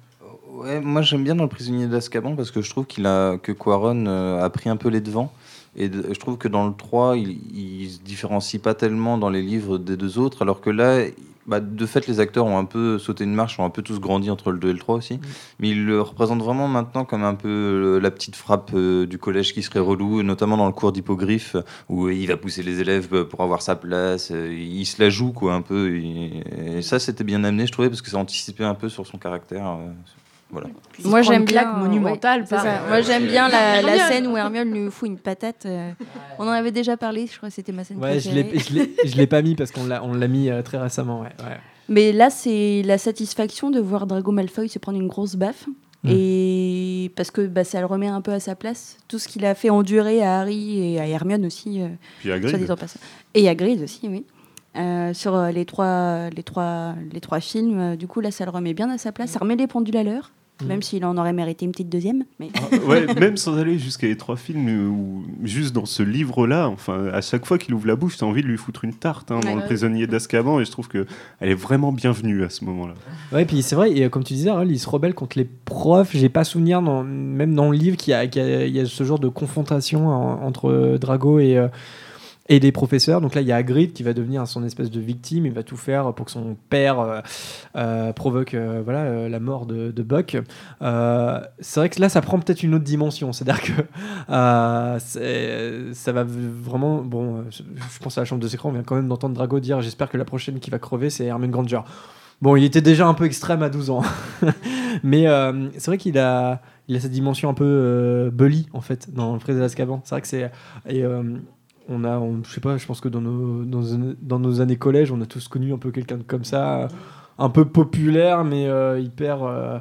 Ouais, moi j'aime bien dans le prisonnier d'Azkaban parce que je trouve qu'il a que Quaron euh, a pris un peu les devants. Et je trouve que dans le 3 il, il se différencie pas tellement dans les livres des deux autres. Alors que là bah, de fait les acteurs ont un peu sauté une marche ont un peu tous grandi entre le 2 et le 3 aussi. Mais il le représente vraiment maintenant comme un peu euh, la petite frappe euh, du collège qui serait relou notamment dans le cours d'hippogriffe où il va pousser les élèves pour avoir sa place il se la joue quoi un peu. Et, et ça c'était bien amené je trouvais parce que ça anticipait un peu sur son caractère euh, voilà Moi j'aime bien monumentale ouais. Moi j'aime bien la, scène où Hermione lui fout une patate. euh, on en avait déjà parlé, je crois que c'était ma scène Ouais, je préférée. l'ai, je l'ai, je l'ai pas mis parce qu'on l'a, on l'a mis euh, très récemment. Ouais, ouais. Mais là, c'est la satisfaction de voir Drago Malfoy se prendre une grosse baffe. Mm. Et parce que bah, ça le remet un peu à sa place. Tout ce qu'il a fait endurer à Harry et à Hermione aussi. euh, Puis à passant. Et à Grid aussi, oui. Euh, sur euh, les trois, les, trois, les trois films, euh, du coup, là, ça le remet bien à sa place. Ça remet les pendules à l'heure, Mm. même s'il en aurait mérité une petite deuxième. Mais... Ah, ouais, même sans aller jusqu'à les trois films, euh, ou juste dans ce livre-là, enfin, à chaque fois qu'il ouvre la bouche, t'as envie de lui foutre une tarte hein, dans Ouais. le prisonnier d'Azkaban, et je trouve que elle est vraiment bienvenue à ce moment-là. Ouais, puis c'est vrai, et euh, comme tu disais, Harold, il se rebelle contre les profs. J'ai pas souvenir, dans, même dans le livre, qu'il y a, y y ce genre de confrontation en- entre euh, Drago et, euh, et les professeurs. Donc là, il y a Hagrid qui va devenir son espèce de victime. Il va tout faire pour que son père euh, euh, provoque euh, voilà, la mort de, Buck. C'est vrai que là, ça prend peut-être une autre dimension. C'est-à-dire que ça va vraiment. Bon, je pense à la chambre de secret, on vient quand même d'entendre Drago dire J'espère que la prochaine qui va crever, c'est Hermione Granger. Bon, il était déjà un peu extrême à 12 ans. Mais c'est vrai qu'il a, il a cette dimension un peu bully, en fait, dans le Frais de l'Azkaban. C'est vrai que c'est. On a, on- je sais pas, je pense que dans nos, dans, dans nos années collège, on a tous connu un peu quelqu'un de comme ça, un peu populaire, mais euh, hyper. euh,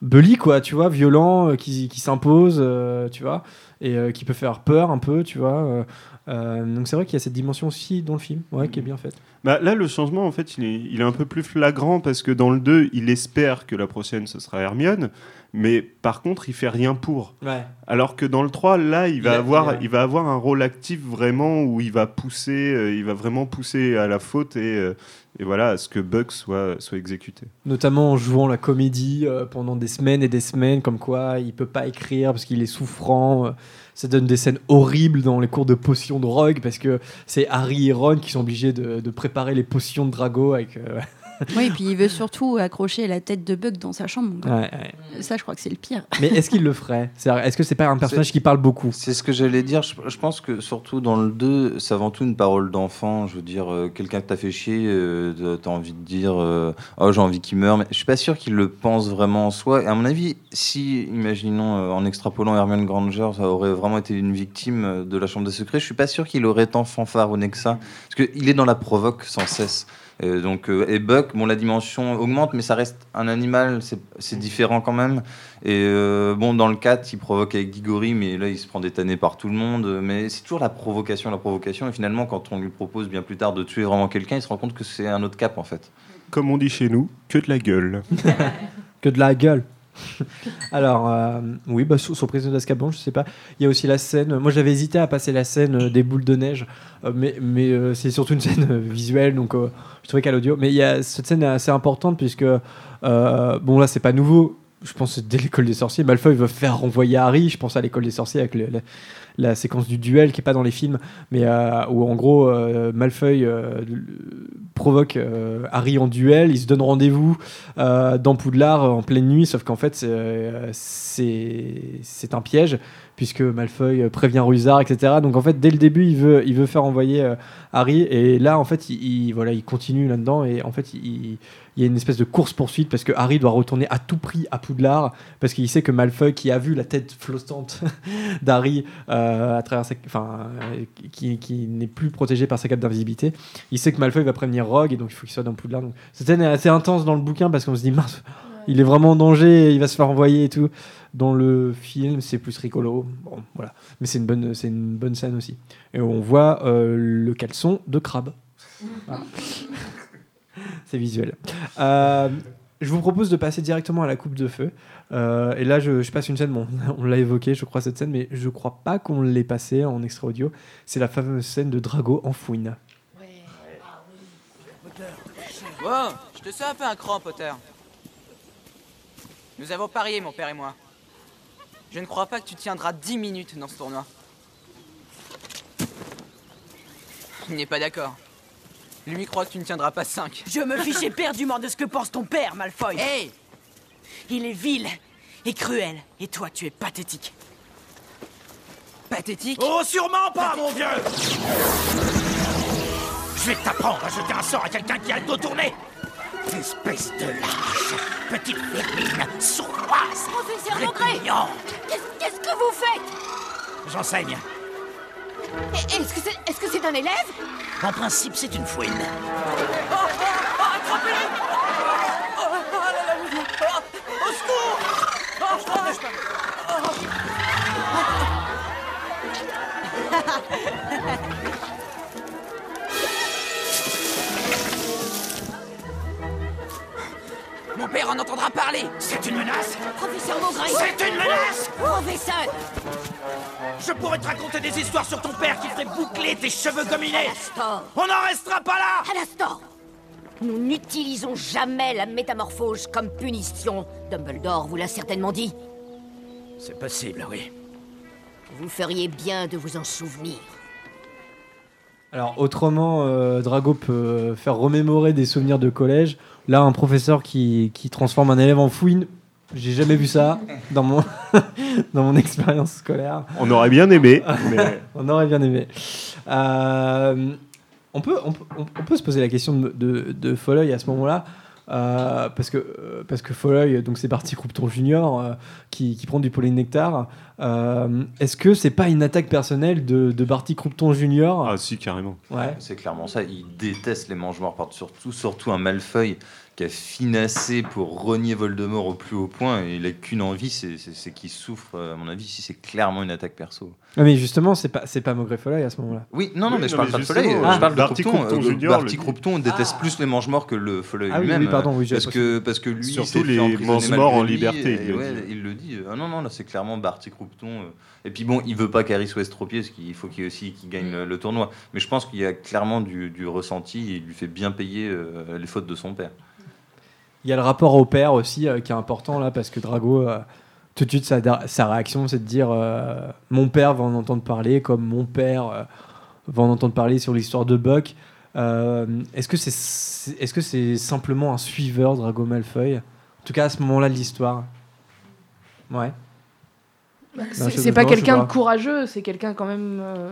bully, quoi, tu vois, violent, euh, qui, qui s'impose, tu vois, et qui peut faire peur un peu, tu vois. donc c'est vrai qu'il y a cette dimension aussi dans le film, ouais, qui est bien faite. Bah, là, le changement, en fait, il est, il est un peu plus flagrant parce que dans le 2, il espère que la prochaine, ce sera Hermione, mais par contre, il fait rien pour. Ouais. Alors que dans le 3, là, il va, Il avoir, il a- il va avoir un rôle actif vraiment où il va pousser, euh, il va vraiment pousser à la faute et, euh, et voilà, à ce que Buck soit, soit exécuté. Notamment en jouant la comédie euh, pendant des semaines et des semaines, comme quoi il peut pas écrire parce qu'il est souffrant. ça donne des scènes horribles dans les cours de potions de Rogue parce que c'est Harry et Ron qui sont obligés de, de préparer les potions de Drago avec. Oui, et puis il veut surtout accrocher la tête de Buck dans sa chambre. Ouais, ouais. Ça, je crois que c'est le pire. Mais est-ce qu'il le ferait? Est-ce que c'est pas un personnage qui parle beaucoup? C'est ce que j'allais dire. Je, je pense que surtout dans le 2, c'est avant tout une parole d'enfant. Je veux dire, euh, quelqu'un que t'as fait chier, euh, t'as envie de dire euh, Oh, j'ai envie qu'il meure. Mais je suis pas sûr qu'il le pense vraiment en soi. Et à mon avis, si, imaginons, euh, en extrapolant Hermione Granger, ça aurait vraiment été une victime de la Chambre des Secrets, je suis pas sûr qu'il aurait tant fanfaronné que ça. Parce qu'il est dans la provoque sans cesse. Euh, donc, euh, et Buck, bon, la dimension augmente, mais ça reste un animal, c'est différent quand même. Et euh, bon, dans le 4, il provoque avec Diggory, mais là, il se prend détané par tout le monde. Mais c'est toujours la provocation, la provocation. Et finalement, quand on lui propose bien plus tard de tuer vraiment quelqu'un, il se rend compte que c'est un autre cap, en fait. Comme on dit chez nous, que de la gueule. Que de la gueule. Alors, euh, oui, bah, sur, sur Prisonnier d'Azkaban, je sais pas. Il y a aussi la scène. Moi, j'avais hésité à passer la scène euh, des boules de neige, euh, mais, c'est surtout une scène visuelle, donc je trouvais qu'à l'audio. Mais cette scène est assez importante, puisque, bon, là, c'est pas nouveau. Je pense que dès l'école des sorciers, Malfoy veut faire renvoyer Harry. Je pense à l'école des sorciers avec le- la, la séquence du duel qui est pas dans les films, mais euh, où en gros euh, Malfoy euh, le- provoque euh, Harry en duel. Ils se donnent rendez-vous dans Poudlard en pleine nuit, sauf qu'en fait c'est un piège puisque euh, prévient Rusard, etc. Donc en fait dès le début il veut il faire envoyer Harry et là en fait il, il- voilà il continue là-dedans et en fait il, il y a une espèce de course poursuite parce que Harry doit retourner à tout prix à Poudlard parce qu'il sait que Malfoy qui a vu la tête flottante d'Harry euh, à travers sa, enfin euh, qui, qui n'est plus protégé par sa cape d'invisibilité il sait que Malfoy va prévenir Rogue et donc il faut qu'il soit dans Poudlard. Donc cette scène est assez intense dans le bouquin parce qu'on se dit mince il est vraiment en danger il va se faire envoyer et tout. Dans le film c'est plus rigolo. Bon voilà. Mais c'est une bonne c'est une bonne scène aussi. Et on voit euh, le caleçon de crabe Voilà. C'est visuel Euh, je vous propose de passer directement à la coupe de feu. Euh, et là, je, passe une scène, on l'a évoqué, je crois, cette scène, mais je crois pas qu'on l'ait passée en extrait audio. C'est la fameuse scène de Drago en fouine. Bon, je te sens un peu un cran, Potter. Nous avons parié, mon père et moi. Je ne crois pas que tu tiendras 10 minutes dans ce tournoi. Il n'est pas d'accord. Lui croit que tu ne tiendras pas 5. Je me fiche éperdument de ce que pense ton père, Malfoy. Hey Il est vil et cruel. Et toi, tu es pathétique. Pathétique Oh, sûrement pas, mon vieux Je vais t'apprendre à jeter un sort à quelqu'un qui a le dos tourné Espèce de lâche Petite vermine sournoise Professeur qu'est-ce que vous faites? J'enseigne. Est-ce que c'est est-ce que c'est un élève En principe, c'est une fouine. Au secours Mon père en entendra parler C'est une menace Professeur Maugret C'est une menace Professeur Je pourrais te raconter des histoires sur ton père qui ferait boucler tes cheveux gominés Alastor On n'en restera pas là Alastor Nous n'utilisons jamais la métamorphose comme punition. Dumbledore vous l'a certainement dit. C'est possible, oui. Vous feriez bien de vous en souvenir. Alors, autrement, euh, Drago peut faire remémorer des souvenirs de collège. Là, un professeur qui, qui transforme un élève en fouine, j'ai jamais vu ça dans mon, dans mon expérience scolaire. On aurait bien aimé, mais- on aurait bien aimé. Euh, on, peut, on, peut, on peut se poser la question de, de, de Folleuil à ce moment-là. euh, parce que euh, parce que Folleuil donc c'est parti Croupton Junior euh, qui, qui prend du polynectar Euh, est-ce que c'est pas une attaque personnelle de, de Barty Croupton Junior? Ah si carrément ouais C'est clairement ça. Il déteste les mange-morts, surtout, surtout un Malfoy qui a finassé pour renier Voldemort au plus haut point. Et il a qu'une envie, c'est qu'il souffre. euh, À mon avis, si c'est clairement une attaque perso. Ah, mais justement, c'est pas, c'est pas Maugrey Folleuil à ce moment-là. Oui, non, non, Oui, mais je non, parle mais pas de ah, je parle de Barty Croupton. Croupton Euh, Junior Barty le- Croupton déteste plus les mange-morts que le Folleuil Ah oui, lui-même. oui, pardon, oui, parce que, parce que lui, Surtout il s'est fait les mange-morts en liberté, et il le ouais, dit. il le dit. Ah non, non, là, c'est clairement Barty Croupton. Euh. Et puis bon, il veut pas qu'Harry soit estropié, parce qu'il faut qu'il aussi qu'il gagne le, le tournoi. Mais je pense qu'il y a clairement du, du ressenti, et il lui fait bien payer euh, les fautes de son père. Il y a le rapport au père aussi euh, qui est important là parce que Drago, euh, tout de suite, sa, sa réaction c'est de dire euh, Mon père va en entendre parler, comme mon père euh, va en entendre parler sur l'histoire de Buck. Euh, est-ce que c'est c'est- est-ce que c'est simplement un suiveur, Drago Malfoy? En tout cas, à ce moment-là de l'histoire. Ouais. Bah, Non, c'est pas quelqu'un de courageux, c'est quelqu'un quand même. euh,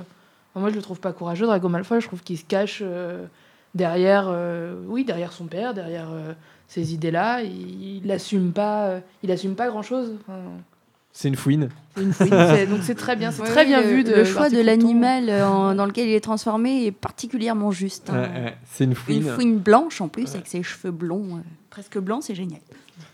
enfin, moi, je le trouve pas courageux, Drago Malfoy. Je trouve qu'il se cache euh, derrière, euh, oui, derrière son père, derrière euh, ces idées-là. Il, il assume pas, euh, il assume pas grand-chose. Enfin, C'est une fouine. une donc c'est très bien, c'est Ouais, très bien le, vu. De le choix de l'animal en- dans lequel il est transformé est particulièrement juste. hein. Ouais, ouais, c'est une fouine. Une fouine blanche en plus, avec ses cheveux blonds, euh, presque blancs, c'est génial.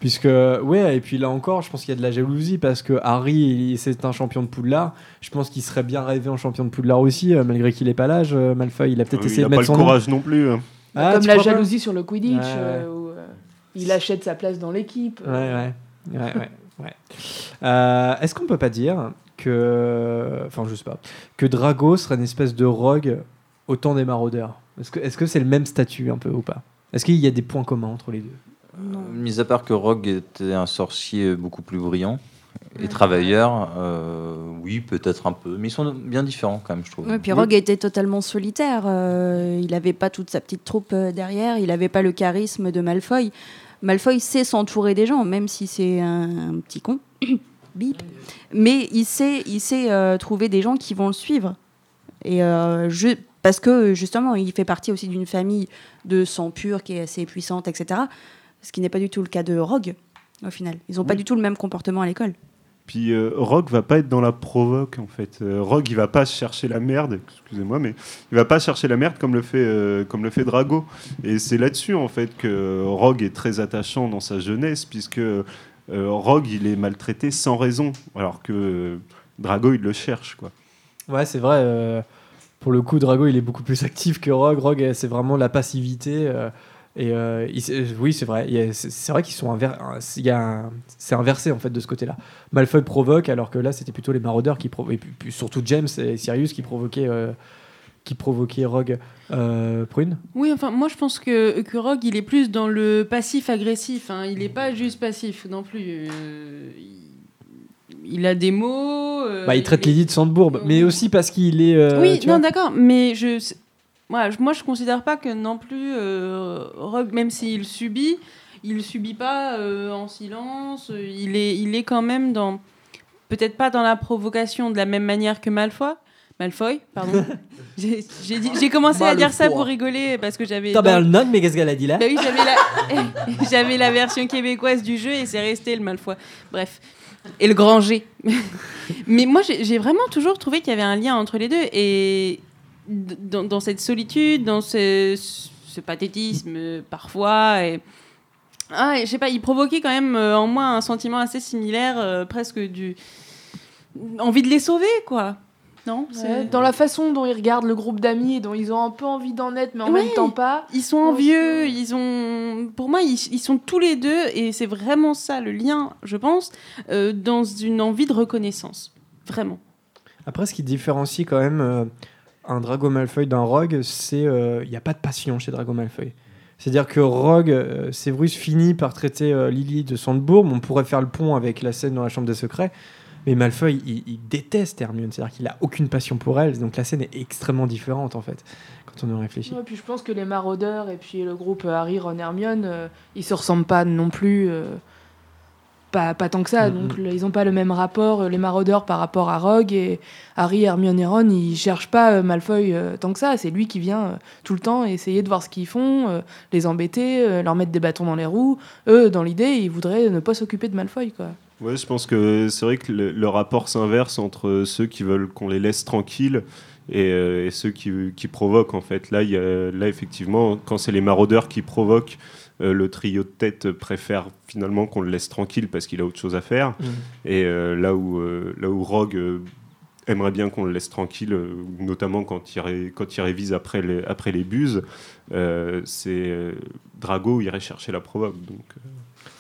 Puisque, ouais, et puis là encore, je pense qu'il y a de la jalousie parce que Harry, c'est un champion de Poudlard. Je pense qu'il serait bien rêvé en champion de Poudlard aussi, euh, malgré qu'il ait pas l'âge. euh, Malfoy, il a peut-être Euh, essayé il de mettre pas le son nom. courage non plus hein. Ah, Comme tu la crois pas jalousie sur le Quidditch, ouais. euh, où euh, il achète sa place dans l'équipe. Ouais, ouais. ouais, ouais. Ouais. Euh, Est-ce qu'on peut pas dire que, enfin, je sais pas, que Drago serait une espèce de rogue au temps des maraudeurs? Est-ce que est-ce que c'est le même statut un peu ou pas? Est-ce qu'il y a des points communs entre les deux? Euh, Mis à part que Rogue était un sorcier beaucoup plus brillant et travailleur, euh, oui, peut-être un peu. Mais ils sont bien différents quand même, je trouve. Ouais, puis Rogue était totalement solitaire. euh, il n'avait pas toute sa petite troupe derrière. Il n'avait pas le charisme de Malfoy. Malfoy sait s'entourer des gens, même si c'est un, un petit con. Bip. Mais il sait, il sait euh, trouver des gens qui vont le suivre. Et euh, je, parce que justement, il fait partie aussi d'une famille de sang pur qui est assez puissante, etc. Ce qui n'est pas du tout le cas de Rogue, au final. Ils n'ont pas du tout le même comportement à l'école. Puis euh, Rogue va pas être dans la provoque en fait. Euh, Rogue il va pas chercher la merde, excusez-moi, mais il va pas chercher la merde comme le fait euh, comme le fait Drago. Et c'est là-dessus en fait que Rogue est très attachant dans sa jeunesse puisque euh, Rogue il est maltraité sans raison, alors que euh, Drago il le cherche quoi. Ouais, c'est vrai. euh, pour le coup, Drago, il est beaucoup plus actif que Rogue. Rogue, c'est vraiment la passivité. Et euh, il euh, oui, c'est vrai. C'est vrai qu'ils sont inver- il y a un- c'est inversé en fait de ce côté-là. Malfoy provoque, alors que là, c'était plutôt les maraudeurs qui provoquaient. surtout James et Sirius qui provoquaient, euh, qui Rogue. Euh, Prune? Oui, enfin, moi je pense que, que Rogue, il est plus dans le passif-agressif. hein. Il n'est pas juste passif non plus. Euh, il, il a des mots. euh, bah, il traite Lily de Sandbourbe, mais aussi parce qu'il est. oui, non, d'accord, mais je, moi, je, moi, je considère pas que non plus euh, Rogue, même s'il subit, il subit pas euh, en silence. Il est, il est quand même dans, peut-être pas dans la provocation de la même manière que Malfoy. Malfoy, pardon. J'ai commencé à dire ça pour rigoler parce que j'avais. T'as le nom, mais qu'est-ce qu'elle a dit là bah oui, j'avais la... la version québécoise du jeu et c'est resté le Malfoy. Bref. Et le grand G. Mais moi, j'ai vraiment toujours trouvé qu'il y avait un lien entre les deux. Et dans, dans cette solitude, dans ce, ce pathétisme parfois. Et... Ah, et je sais pas, il provoquait quand même euh, en moi un sentiment assez similaire, euh, presque du. envie de les sauver, quoi. Non Ouais, dans la façon dont ils regardent le groupe d'amis et dont ils ont un peu envie d'en être, mais en Ouais. même temps pas. Ils sont envieux, ils ont. Pour moi, ils, ils sont tous les deux, et c'est vraiment ça le lien, je pense, euh, dans une envie de reconnaissance. Vraiment. Après, ce qui différencie quand même euh, un Drago Malfoy d'un Rogue, c'est il n'y a pas de passion chez Drago Malfoy. C'est-à-dire que Rogue, euh, Severus finit par traiter euh, Lily de Sandbourg. On pourrait faire le pont avec la scène dans la chambre des secrets. Mais Malfoy, il, déteste Hermione. C'est-à-dire qu'il a aucune passion pour elle. Donc la scène est extrêmement différente, en fait, quand on y réfléchit. Puis je pense que les maraudeurs et puis le groupe euh, Harry, Ron, Hermione, euh, ils se ressemblent pas non plus. euh, pas, pas tant que ça. Mhm. Donc le- ils ont pas le même rapport, euh, les maraudeurs, par rapport à Rogue. Et Harry, Hermione et Ron, ils cherchent pas euh, Malfoy euh, tant que ça. C'est lui qui vient tout le temps essayer de voir ce qu'ils font, les embêter, leur mettre des bâtons dans les roues. Eux, dans l'idée, ils voudraient ne pas s'occuper de Malfoy, quoi. Ouais, je pense que c'est vrai que le, le rapport s'inverse entre ceux qui veulent qu'on les laisse tranquilles et, euh, et ceux qui, qui provoquent en fait. Là, il y a- là effectivement, quand c'est les maraudeurs qui provoquent, euh, le trio de tête préfère finalement qu'on le laisse tranquille parce qu'il a autre chose à faire. Mhm. Et euh, là où euh, là où Rogue euh, aimerait bien qu'on le laisse tranquille, euh, notamment quand il, ré- quand il révise après les, après les buses, euh, c'est euh, Drago irait chercher la provoque. Donc, euh,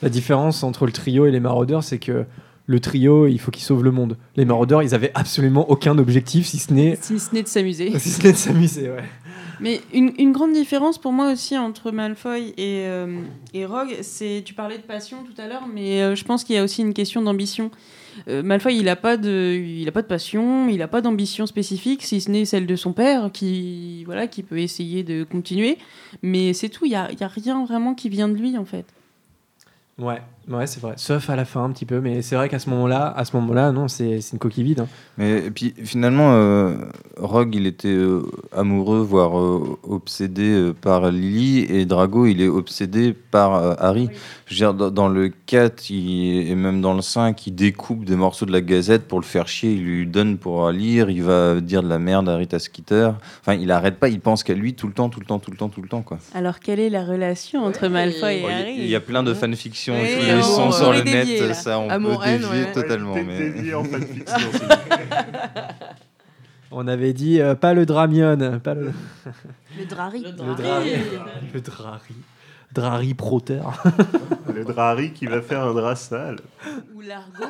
La différence entre le trio et les maraudeurs, c'est que le trio, il faut qu'ils sauvent le monde. Les maraudeurs, ils avaient absolument aucun objectif, si ce n'est Si ce n'est de s'amuser. si ce n'est de s'amuser. Ouais. Mais une, une grande différence pour moi aussi entre Malfoy et, euh, et Rogue, c'est. Tu parlais de passion tout à l'heure, mais euh, je pense qu'il y a aussi une question d'ambition. Euh, Malfoy, il n'a pas, de, il a pas de passion, il n'a pas d'ambition spécifique, si ce n'est celle de son père, qui, voilà, qui peut essayer de continuer. Mais c'est tout, il n'y a, il y a rien vraiment qui vient de lui, en fait. Ouais, ouais c'est vrai. Sauf à la fin un petit peu, mais c'est vrai qu'à ce moment-là, à ce moment-là, non, c'est c'est une coquille vide. hein. Mais et puis finalement, euh, Rogue, il était euh, amoureux, voire euh, obsédé euh, par Lily, et Drago, il est obsédé par euh, Harry. Je veux dire, dans, dans le 4 il- et même dans le 5, il découpe des morceaux de la gazette pour le faire chier, il lui donne pour lire, il va dire de la merde à Rita Skeeter. Enfin, il arrête pas, il pense qu'à lui tout le temps, tout le temps, tout le temps, tout le temps, quoi. Alors, quelle est la relation entre Malfoy et Oh, Il y a- Harry? il y a plein de fanfictions Oui, on- sont on sur le net, dévier, ça on Amour, peut haine, dévier ouais. totalement. Ouais, mais... dévier en fanfiction, On avait dit euh, pas le Dramion, pas le. Le Drari. Le Drari. Le Drari. Drari Proter. Le Drari qui va faire un drap sale. Ou l'argot. Oh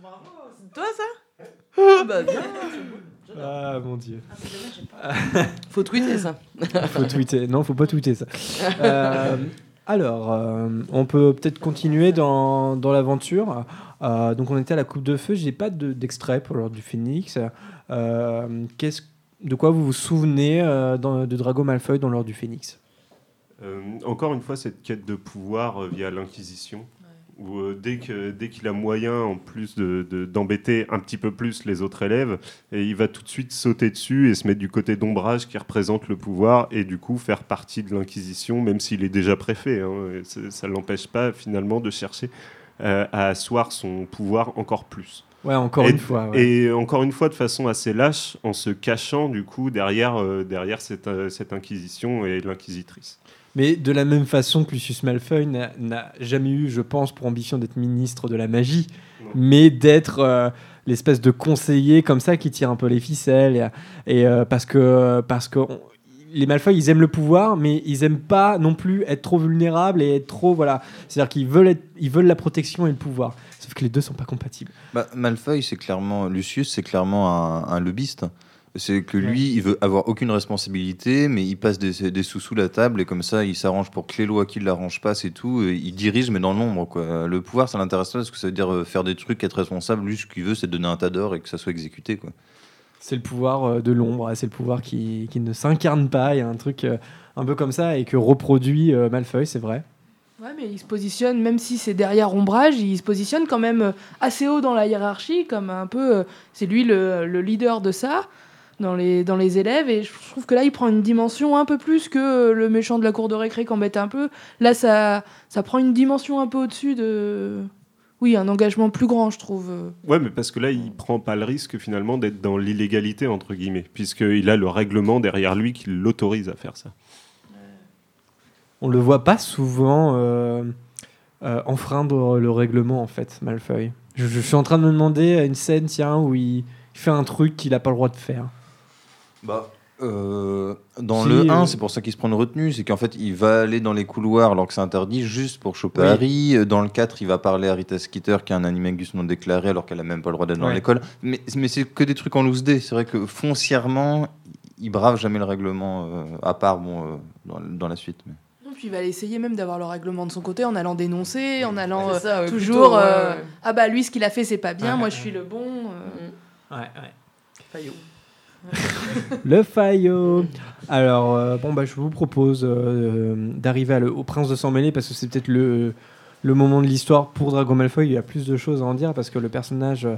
Bravo, c'est toi ça Ah bah bien. Ah mon dieu. Faut tweeter ça. faut tweeter. Non, faut pas tweeter ça. Euh, alors, euh, on peut peut-être continuer dans, l'aventure. Euh, donc, on était à la Coupe de Feu. J'ai pas de- d'extrait pour l'ordre du Phénix. Euh, qu'est-ce- de quoi vous vous souvenez euh, de Drago Malfoy dans l'ordre du Phénix Euh, encore une fois, cette quête de pouvoir via l'Inquisition, où euh, dès que dès qu'il a moyen, en plus de- de- d'embêter un petit peu plus les autres élèves, et il va tout de suite sauter dessus et se mettre du côté d'ombrage qui représente le pouvoir, et du coup faire partie de l'Inquisition, même s'il est déjà préfet. hein, ça ne l'empêche pas finalement de chercher euh, à asseoir son pouvoir encore plus. Ouais, encore Et- une fois, ouais. Et encore une fois, de façon assez lâche, en se cachant du coup derrière, euh, derrière cette, euh, cette Inquisition et l'inquisitrice. Mais de la même façon que Lucius Malfoy n'a- jamais eu, je pense, pour ambition d'être ministre de la magie, mais d'être euh, l'espèce de conseiller comme ça qui tire un peu les ficelles. Et, et, euh, parce que, parce que on- les Malfoy, ils aiment le pouvoir, mais ils aiment pas non plus être trop vulnérables et être trop. Voilà. C'est-à-dire qu'ils veulent, être- ils veulent la protection et le pouvoir. Sauf que les deux sont pas compatibles. Bah, Malfoy, c'est clairement Lucius, c'est clairement un, un lobbyiste. C'est que lui, il veut avoir aucune responsabilité, mais il passe des, des sous sous la table et comme ça, il s'arrange pour que les lois qui l'arrangent pas, c'est tout. Et il dirige, mais dans l'ombre. quoi. Le pouvoir, ça l'intéresse pas parce que ça veut dire euh, faire des trucs, être responsable. Lui, ce qu'il veut, c'est donner un tas d'or et que ça soit exécuté. Quoi. C'est le pouvoir euh, de l'ombre, c'est le pouvoir qui, qui ne s'incarne pas. Il y a un truc euh, un peu comme ça et que reproduit Malfoy, c'est vrai. Ouais, mais il se positionne, même si c'est derrière ombrage, il se positionne quand même assez haut dans la hiérarchie, comme un peu. c'est lui le, le leader de ça, dans les, dans les élèves, et je trouve que là, il prend une dimension un peu plus que euh, le méchant de la cour de récré qui embête un peu. Là, ça, ça prend une dimension un peu au-dessus de. Oui, un engagement plus grand, je trouve. Ouais, mais parce que là, il prend pas le risque finalement d'être dans l'illégalité, entre guillemets, puisqu'il a le règlement derrière lui qui l'autorise à faire ça. On le voit pas souvent euh, euh, enfreindre le règlement, en fait, Malfoy. Je, je suis en train de me demander à une scène, tiens, où il, il fait un truc qu'il n'a pas le droit de faire. Bah, Euh, dans Si, le 1, euh, c'est pour ça qu'il se prend une retenue, c'est qu'en fait, il va aller dans les couloirs alors que c'est interdit juste pour choper Oui. Harry. Euh, Dans le 4, il va parler à Rita Skeeter, qui est un animagus non déclaré alors qu'elle a même pas le droit d'être dans Ouais. l'école. Mais, mais c'est que des trucs en loose dé. C'est vrai que foncièrement, il brave jamais le règlement, euh, à part bon, euh, dans, dans la suite. Mais... Non, Puis il va essayer même d'avoir le règlement de son côté en allant dénoncer, en allant Ouais, c'est euh, ça, ouais, toujours. plutôt, euh. Ah bah lui, ce qu'il a fait, c'est pas bien, Ouais, moi ouais. je suis le bon. euh. Ouais, ouais. Fayot. Le Fayot. Alors, euh, bon, bah, je vous propose euh, d'arriver à le- au Prince de sang mêlé parce que c'est peut-être le, le moment de l'histoire pour Drago Malfoy. Il y a plus de choses à en dire parce que le personnage. euh,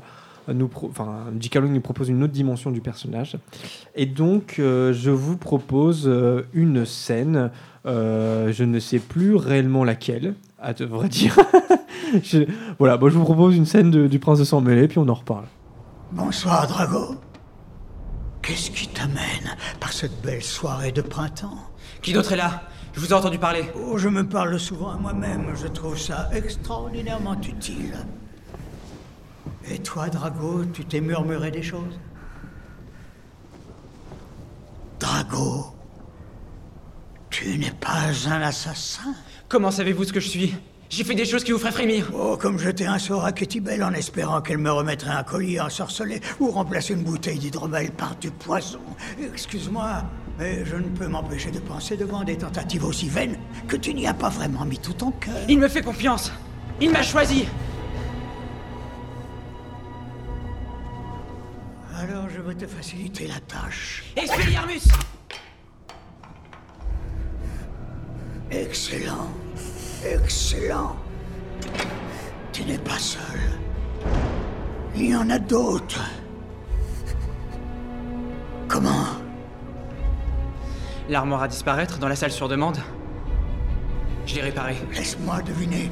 nous enfin, nous propose une autre dimension du personnage. Et donc, euh, je vous propose euh, une scène. euh, je ne sais plus réellement laquelle, à te vrai dire. Voilà, bon, je vous propose une scène du Prince de sang mêlé, puis on en reparle. Bonsoir, Drago. Qu'est-ce qui t'amène par cette belle soirée de printemps Qui d'autre est là? Je vous ai entendu parler. Oh, je me parle souvent à moi-même. Je trouve ça extraordinairement utile. Et toi, Drago, tu t'es murmuré des choses? Drago, tu n'es pas un assassin? Comment savez-vous ce que je suis? J'ai fait des choses qui vous feraient frémir. Oh, comme jeter un sort à Bell en espérant qu'elle me remettrait un collier ensorcelé ou remplacer une bouteille d'hydromel par du poison. Excuse-moi, mais je ne peux m'empêcher de penser devant des tentatives aussi vaines que tu n'y as pas vraiment mis tout ton cœur. Il me fait confiance. Il m'a choisi. Alors je veux te faciliter la tâche. Expelliarmus Excellent. Excellent. Tu n'es pas seul. Il y en a d'autres. Comment? L'armoire à disparaître dans la salle sur demande. Je l'ai réparée. Laisse-moi deviner.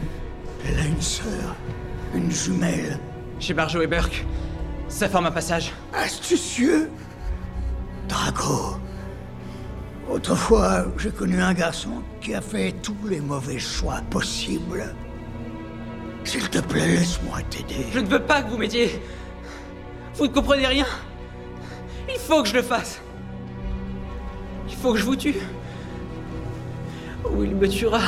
Elle a une sœur, une jumelle. Chez Barjo et Burke. Ça forme un passage. Astucieux Drago. Autrefois, j'ai connu un garçon qui a fait tous les mauvais choix possibles. S'il te plaît, laisse-moi t'aider. Je ne veux pas que vous m'aidiez. Vous ne comprenez rien. Il faut que je le fasse. Il faut que je vous tue. Ou il me tuera.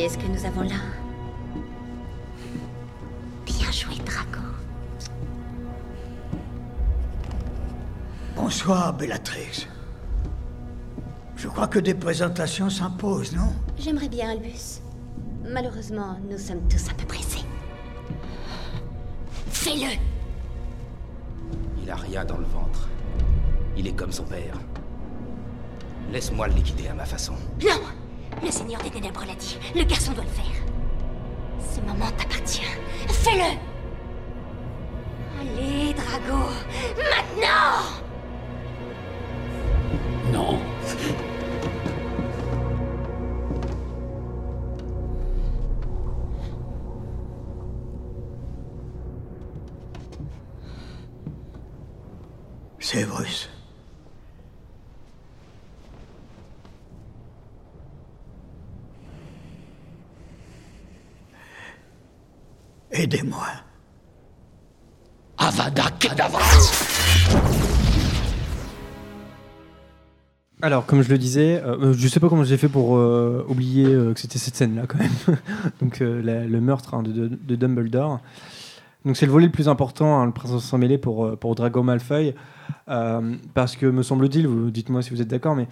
Regardez ce que nous avons là. Bien joué, Drago. Bonsoir, Bellatrix. Je crois que des présentations s'imposent, non? J'aimerais bien, Albus. Malheureusement, nous sommes tous un peu pressés. Fais-le Il a rien dans le ventre. Il est comme son père. Laisse-moi le liquider à ma façon. Non Le Seigneur des Ténèbres l'a dit. Le garçon doit le faire. Ce moment t'appartient. Fais-le Allez, Drago Maintenant Non Sévrus. Aidez-moi. Avada Kedavra Alors, comme je le disais, euh, je sais pas comment j'ai fait pour euh, oublier euh, que c'était cette scène-là, quand même. Donc, euh, la- le meurtre hein, de, de- de Dumbledore. Donc, c'est le volet le plus important, hein, le prince sans mêlé pour, euh, pour Drago Malfoy. euh, parce que, me semble-t-il, vous dites-moi si vous êtes d'accord, mais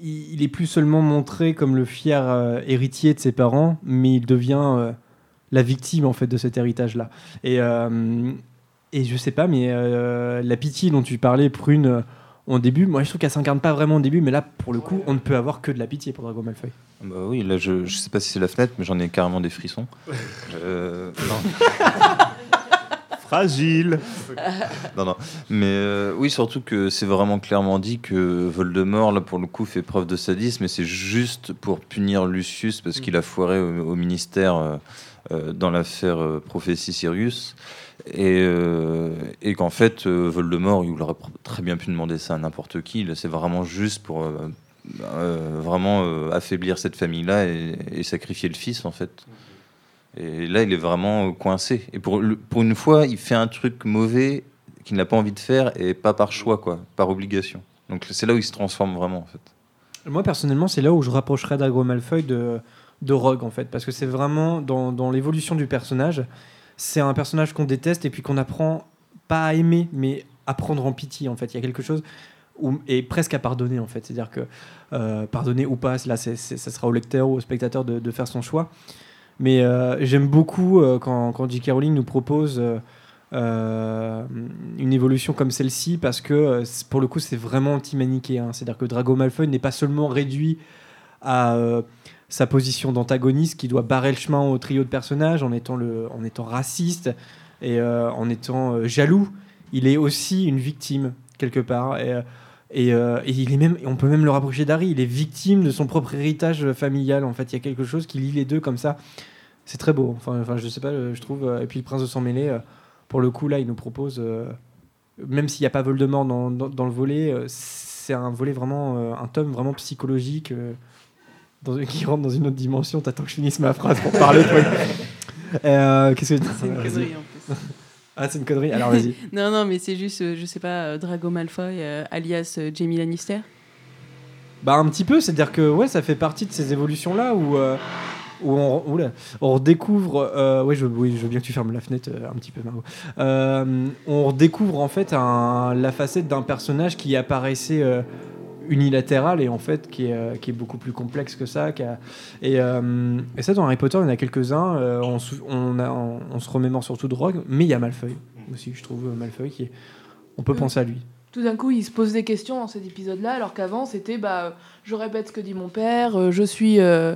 il, il est plus seulement montré comme le fier euh, héritier de ses parents, mais il devient euh, la victime, en fait, de cet héritage-là. Et, euh, et je sais pas, mais euh, la pitié dont tu parlais, Prune, euh, au début, moi je trouve qu'elle s'incarne pas vraiment au début, mais là, pour le coup, on ne peut avoir que de la pitié pour Drago Malfoy. Bah oui, là, je, je sais pas si c'est la fenêtre, mais j'en ai carrément des frissons. Euh, non. Fragile. non, non. Mais euh, oui, surtout que c'est vraiment clairement dit que Voldemort, là, pour le coup, fait preuve de sadisme, et c'est juste pour punir Lucius parce qu'il a foiré au, au ministère euh, dans l'affaire euh, Prophétie Sirius. Et, euh, qu'en fait, euh, Voldemort, il aurait très bien pu demander ça à n'importe qui. C'est vraiment juste pour euh, euh, vraiment euh, affaiblir cette famille-là et, sacrifier le fils, en fait. Et là, il est vraiment euh, coincé. Et pour, pour une fois, il fait un truc mauvais qu'il n'a pas envie de faire et pas par choix, quoi, par obligation. Donc c'est là où il se transforme vraiment, en fait. Moi, personnellement, c'est là où je rapprocherais Drago Malfoy de, de Rogue, en fait, parce que c'est vraiment dans, dans l'évolution du personnage. C'est un personnage qu'on déteste et puis qu'on apprend pas à aimer, mais à prendre en pitié, en fait. Il y a quelque chose et presque à pardonner, en fait. C'est-à-dire que euh, pardonner ou pas, là, ça sera au lecteur ou au spectateur de, faire son choix. Mais euh, j'aime beaucoup euh, quand, quand J.K. Rowling nous propose une évolution comme celle-ci parce que pour le coup c'est vraiment anti-manichéen. C'est-à-dire que Drago Malfoy n'est pas seulement réduit à sa position d'antagoniste qui doit barrer le chemin au trio de personnages en étant, le, en étant raciste et euh, en étant euh, jaloux. Il est aussi une victime quelque part. Et, euh, et, il est même, on peut même le rapprocher d'Harry. Il est victime de son propre héritage familial. En fait, il y a quelque chose qui lie les deux comme ça. C'est très beau. Enfin, enfin, je sais pas, je trouve. Et puis le prince de sang mêlé, pour le coup, là, il nous propose, même s'il n'y a pas Voldemort dans, dans, dans le volet, c'est un volet vraiment, un tome vraiment psychologique. Dans, qui rentre dans une autre dimension. T'attends que je finisse ma phrase pour parler. toi. Euh, Qu'est-ce que C'est une connerie en plus. Ah, c'est une connerie. Alors vas-y. non, non, mais c'est juste, euh, je sais pas, euh, Drago Malfoy, euh, alias euh, Jamie Lannister. Bah un petit peu, c'est-à-dire que ouais, ça fait partie de ces évolutions-là où, euh, où on, oula, on redécouvre. euh, ouais, je, oui, je veux bien que tu fermes la fenêtre euh, un petit peu, Margot. Euh, on redécouvre en fait un- la facette d'un personnage qui apparaissait euh, unilatéral et en fait qui est, euh, qui est beaucoup plus complexe que ça. qui a- et, euh, et ça, dans Harry Potter, il y en a quelques-uns. euh, on, on, a- on- on se remémore surtout de Rogue, mais il y a Malfoy aussi, je trouve, Malfoy qui est. On peut Mm. penser à lui. Tout d'un coup, il se pose des questions dans cet épisode-là, alors qu'avant, c'était bah, je répète ce que dit mon père, je suis euh,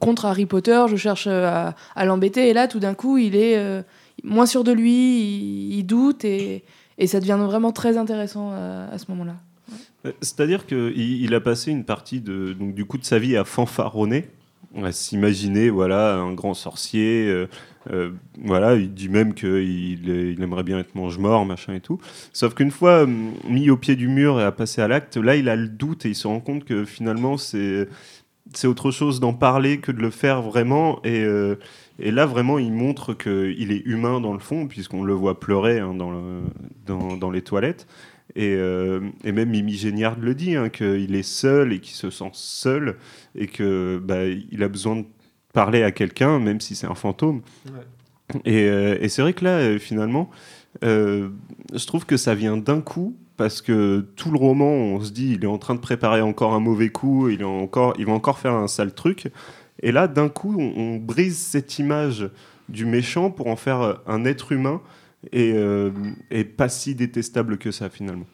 contre Harry Potter, je cherche à, à l'embêter. Et là, tout d'un coup, il est moins sûr de lui, il, il doute, et, et ça devient vraiment très intéressant à, à ce moment-là. Euh, C'est-à-dire qu'il il a passé une partie de, donc, du coup de sa vie à fanfaronner, à s'imaginer voilà, un grand sorcier. euh, euh, voilà, il dit même qu'il il aimerait bien être mange-mort, machin et tout. Sauf qu'une fois mis au pied du mur et à passer à l'acte, là, il a le doute et il se rend compte que finalement, c'est c'est autre chose d'en parler que de le faire vraiment. Et, là, vraiment, il montre qu'il est humain dans le fond, puisqu'on le voit pleurer hein, dans, dans les toilettes. Et, euh, et même Mimi Géniard le dit, hein, qu'il est seul et qu'il se sent seul et que bah, il a besoin de parler à quelqu'un, même si c'est un fantôme. Et, euh, et c'est vrai que là, euh, finalement, je trouve que ça vient d'un coup parce que tout le roman, on se dit, il est en train de préparer encore un mauvais coup, il, est encore, il va encore faire un sale truc. Et là, d'un coup, on, on brise cette image du méchant pour en faire un être humain et, euh, et pas si détestable que ça, finalement.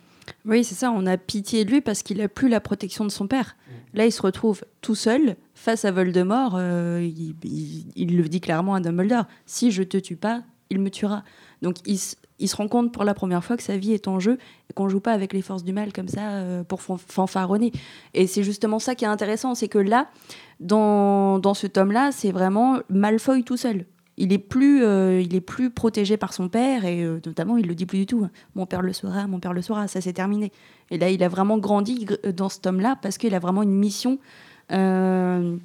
Oui, c'est ça, on a pitié de lui parce qu'il a plus la protection de son père. Là, il se retrouve tout seul face à Voldemort. euh, il, le dit clairement à Dumbledore si je te tue pas, il me tuera. Donc, il, se rend compte pour la première fois que sa vie est en jeu et qu'on joue pas avec les forces du mal comme ça euh, pour fan- fanfaronner. Et c'est justement ça qui est intéressant c'est que là, dans ce tome-là, c'est vraiment Malfoy tout seul. Il est plus, euh, il est plus protégé par son père et euh, notamment il le dit plus du tout. hein. Mon père le saura, mon père le saura, ça c'est terminé. Et là, il a vraiment grandi gr- dans ce tome-là parce qu'il a vraiment une mission euh,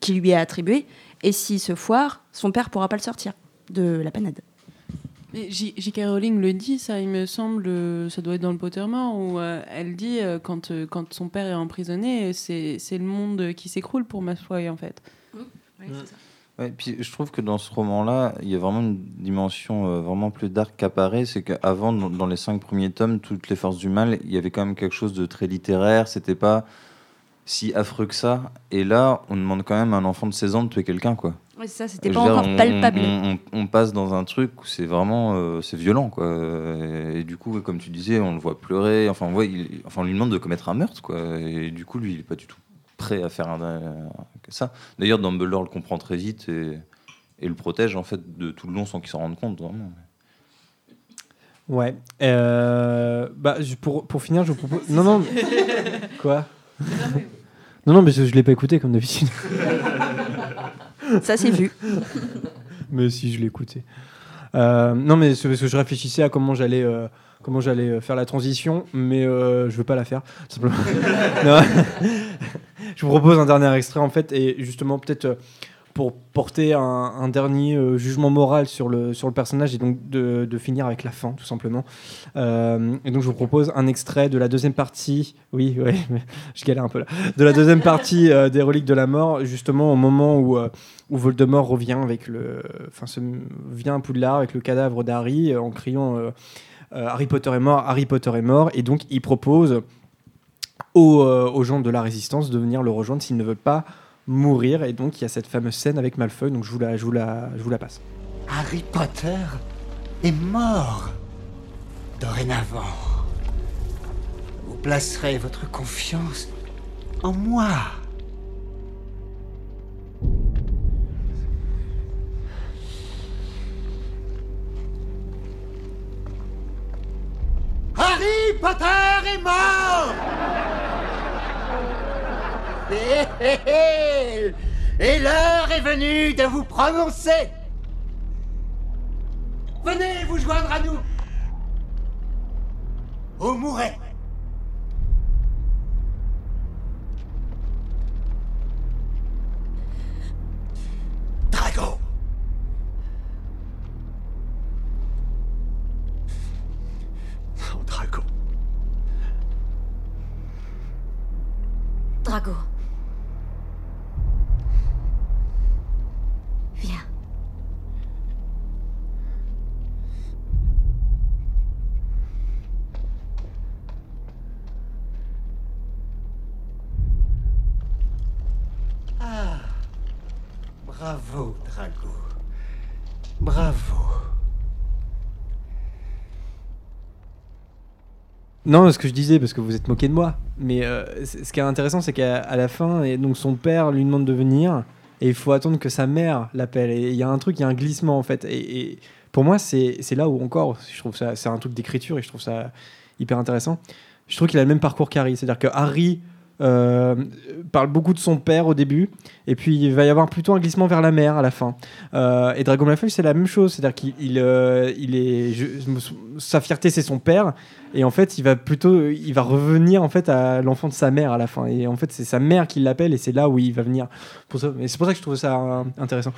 qui lui est attribuée. Et s'il se foire, son père pourra pas le sortir de la panade. J.K. Rowling le dit, ça, il me semble, euh, ça doit être dans le Pottermore, où euh, elle dit, euh, quand, euh, quand son père est emprisonné, c'est c'est le monde qui s'écroule pour Malfoy, en fait. Ouais, puis je trouve que dans ce roman-là, il y a vraiment une dimension euh, vraiment plus dark qui apparaît. C'est qu'avant, dans, dans les cinq premiers tomes, toutes les forces du mal, il y avait quand même quelque chose de très littéraire. C'était pas si affreux que ça. Et là, on demande quand même à un enfant de 16 ans de tuer quelqu'un, quoi. Ouais, ça, c'était pas dire, encore on- palpable. On, on- on passe dans un truc où c'est vraiment euh, c'est violent, quoi. Et, du coup, comme tu disais, on le voit pleurer. Enfin, on, voit, il- enfin, on lui demande de commettre un meurtre, quoi. Et du coup, lui, il est pas du tout prêt à faire un, un- que ça. D'ailleurs, Dumbledore le comprend très vite et, et le protège en fait de tout le long sans qu'il s'en rende compte, vraiment. Ouais. Euh, bah, pour, pour finir, je vous propose. Non, non. Quoi? Non, non, mais je, je l'ai pas écouté comme d'habitude. Ça, c'est vu. mais si, je l'ai écouté. Euh, non, mais c'est parce que je réfléchissais à comment j'allais. euh, Comment j'allais faire la transition, mais euh, je veux pas la faire. Simplement. Je vous propose un dernier extrait en fait, et justement peut-être euh, pour porter un, dernier euh, jugement moral sur le, sur le personnage et donc de, finir avec la fin tout simplement. Euh, et donc je vous propose un extrait de la deuxième partie, oui, oui, je galère un peu là, de la deuxième partie des reliques de la mort, justement au moment où, Voldemort revient avec le, enfin vient à Poudlard avec le cadavre d'Harry en criant Harry Potter est mort, Harry Potter est mort, et donc il propose aux, euh, aux gens de la résistance de venir le rejoindre s'ils ne veulent pas mourir. Et donc, il y a cette fameuse scène avec Malfoy. Donc, je vous la passe. Harry Potter est mort. Dorénavant, vous placerez votre confiance en moi. Harry Potter est mort. Et l'heure est venue de vous prononcer. Venez vous joindre à nous. Au Mouret. Drago Drago. Non, ce que je disais, parce que vous êtes moqué de moi. Mais euh, ce qui est intéressant, c'est qu'à la fin, et donc son père lui demande de venir, et il faut attendre que sa mère l'appelle. Et il y a un truc, il y a un glissement en fait. Et, pour moi, c'est c'est là où encore, je trouve ça, c'est un truc d'écriture, et je trouve ça hyper intéressant. Je trouve qu'il a le même parcours qu'Harry, c'est-à-dire que Harry euh, parle beaucoup de son père au début, et puis il va y avoir plutôt un glissement vers la mère à la fin. Euh, et Drago Malfoy, c'est la même chose, c'est-à-dire qu'il il, euh, est, sa fierté c'est son père, et en fait il va plutôt, il va revenir en fait à l'enfant de sa mère à la fin, et en fait c'est sa mère qui l'appelle, et c'est là où il va venir. Pour ça, et c'est pour ça que je trouve ça intéressant.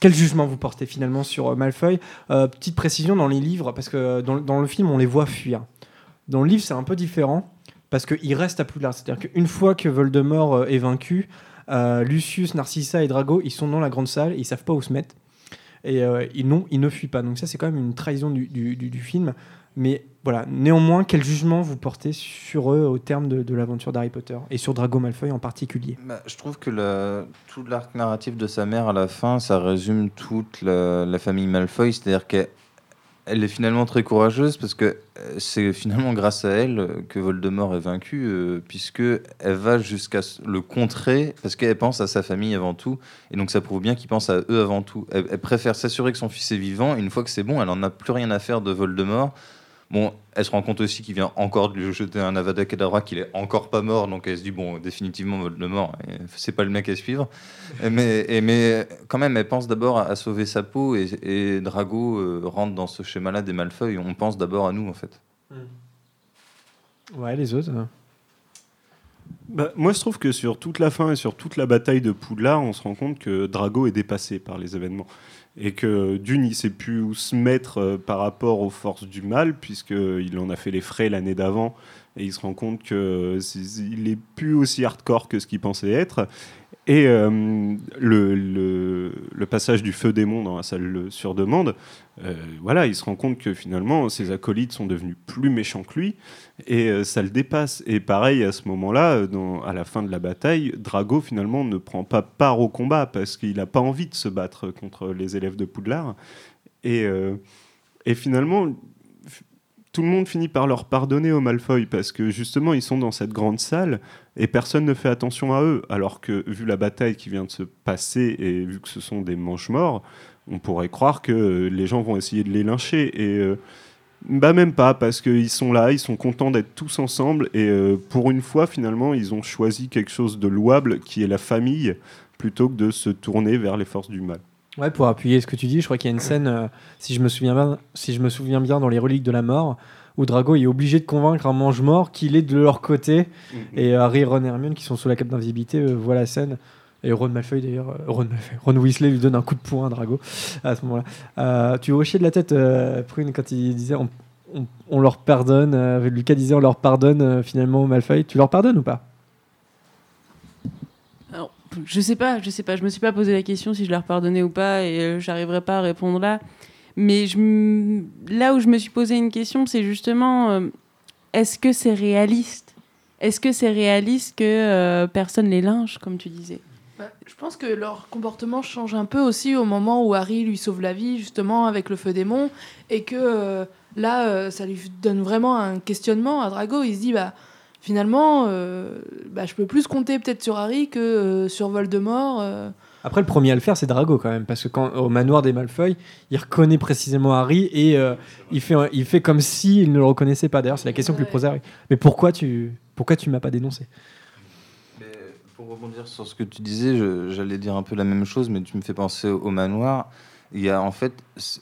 Quel jugement vous portez finalement sur Malfoy? Petite précision dans les livres, parce que dans le film on les voit fuir. Dans le livre c'est un peu différent parce qu'il reste à Poudlard. C'est-à-dire qu'une fois que Voldemort euh, est vaincu, euh, Lucius, Narcissa et Drago, ils sont dans la grande salle, et ils savent pas où se mettre. Et euh, ils, non, ils ne fuient pas. Donc ça, c'est quand même une trahison du, film. Mais voilà, néanmoins, quel jugement vous portez sur eux au terme de, de l'aventure d'Harry Potter Et sur Drago Malfoy en particulier? Bah, je trouve que tout l'arc narratif de sa mère à la fin, ça résume toute la, la famille Malfoy. C'est-à-dire qu'elle elle est finalement très courageuse parce que euh, c'est finalement grâce à elle que Voldemort est vaincu, euh, puisque elle va jusqu'à le contrer parce qu'elle pense à sa famille avant tout. Et donc ça prouve bien qu'il pense à eux avant tout. Elle, elle préfère s'assurer que son fils est vivant. Et une fois que c'est bon, elle en a plus rien à faire de Voldemort. Bon, elle se rend compte aussi qu'il vient encore de lui jeter un Avada Kedavra, qu'il est encore pas mort, donc elle se dit bon, définitivement Voldemort, et c'est pas le mec à suivre. Mais, et mais quand même, elle pense d'abord à, sauver sa peau, et, Drago euh, rentre dans ce schéma-là des Malfoy. On pense d'abord à nous en fait. Ouais, les autres. Bah, moi, je trouve que sur toute la fin et sur toute la bataille de Poudlard, on se rend compte que Drago est dépassé par les événements. Et que d'une, il sait plus où se mettre euh, par rapport aux forces du mal, puisqu'il en a fait les frais l'année d'avant. Et il se rend compte qu'il est plus aussi hardcore que ce qu'il pensait être. Et euh, le, passage du feu démon dans la salle sur demande, euh, voilà, il se rend compte que finalement, ses acolytes sont devenus plus méchants que lui, et euh, ça le dépasse. Et pareil, à ce moment-là, à la fin de la bataille, Drago finalement ne prend pas part au combat parce qu'il n'a pas envie de se battre contre les élèves de Poudlard. Et, finalement, tout le monde finit par leur pardonner aux Malfoy parce que justement, ils sont dans cette grande salle et personne ne fait attention à eux. Alors que, vu la bataille qui vient de se passer et vu que ce sont des manches-morts, on pourrait croire que les gens vont essayer de les lyncher. Et. euh, bah même pas, parce qu'ils sont là, ils sont contents d'être tous ensemble, et euh, pour une fois, finalement, ils ont choisi quelque chose de louable, qui est la famille, plutôt que de se tourner vers les forces du mal. Ouais, pour appuyer ce que tu dis, je crois qu'il y a une scène, euh, si, je me souviens bien, si je me souviens bien, dans les reliques de la mort, où Drago est obligé de convaincre un mange-mort qu'il est de leur côté. Et Harry, Ron et Hermione, qui sont sous la cape d'invisibilité, euh, voient la scène. Et Ron Malfoy, d'ailleurs, euh, Ron, Ron Weasley lui donne un coup de poing à Drago à ce moment-là. Euh, tu hochais de la tête, euh, Prune, quand il disait on, on- on leur pardonne. euh, Lucas disait on leur pardonne euh, finalement Malfoy. Tu leur pardonnes ou pas? Je sais pas, je sais pas. Je me suis pas posé la question si je leur pardonnais ou pas, et euh, j'arriverai pas à répondre là. Mais là où je me suis posé une question, c'est justement euh, est-ce que c'est réaliste? Est-ce que c'est réaliste que euh, personne les lynche, comme tu disais? Bah, je pense que leur comportement change un peu aussi au moment où Harry lui sauve la vie, justement, avec le feu démon, et que euh, là, ça lui donne vraiment un questionnement à Drago. Il se dit, bah, finalement, euh, bah, je peux plus compter peut-être sur Harry que euh, sur Voldemort. euh. Après, le premier à le faire, c'est Drago quand même, parce que quand au manoir des Malfoy, il reconnaît précisément Harry et euh, il fait il fait comme s'il ne le reconnaissait pas. D'ailleurs, c'est la question que lui pose Harry. Mais pourquoi tu pourquoi tu m'as pas dénoncé? Pour rebondir sur ce que tu disais, j'allais dire un peu la même chose, mais tu me fais penser au manoir. Il y a en fait,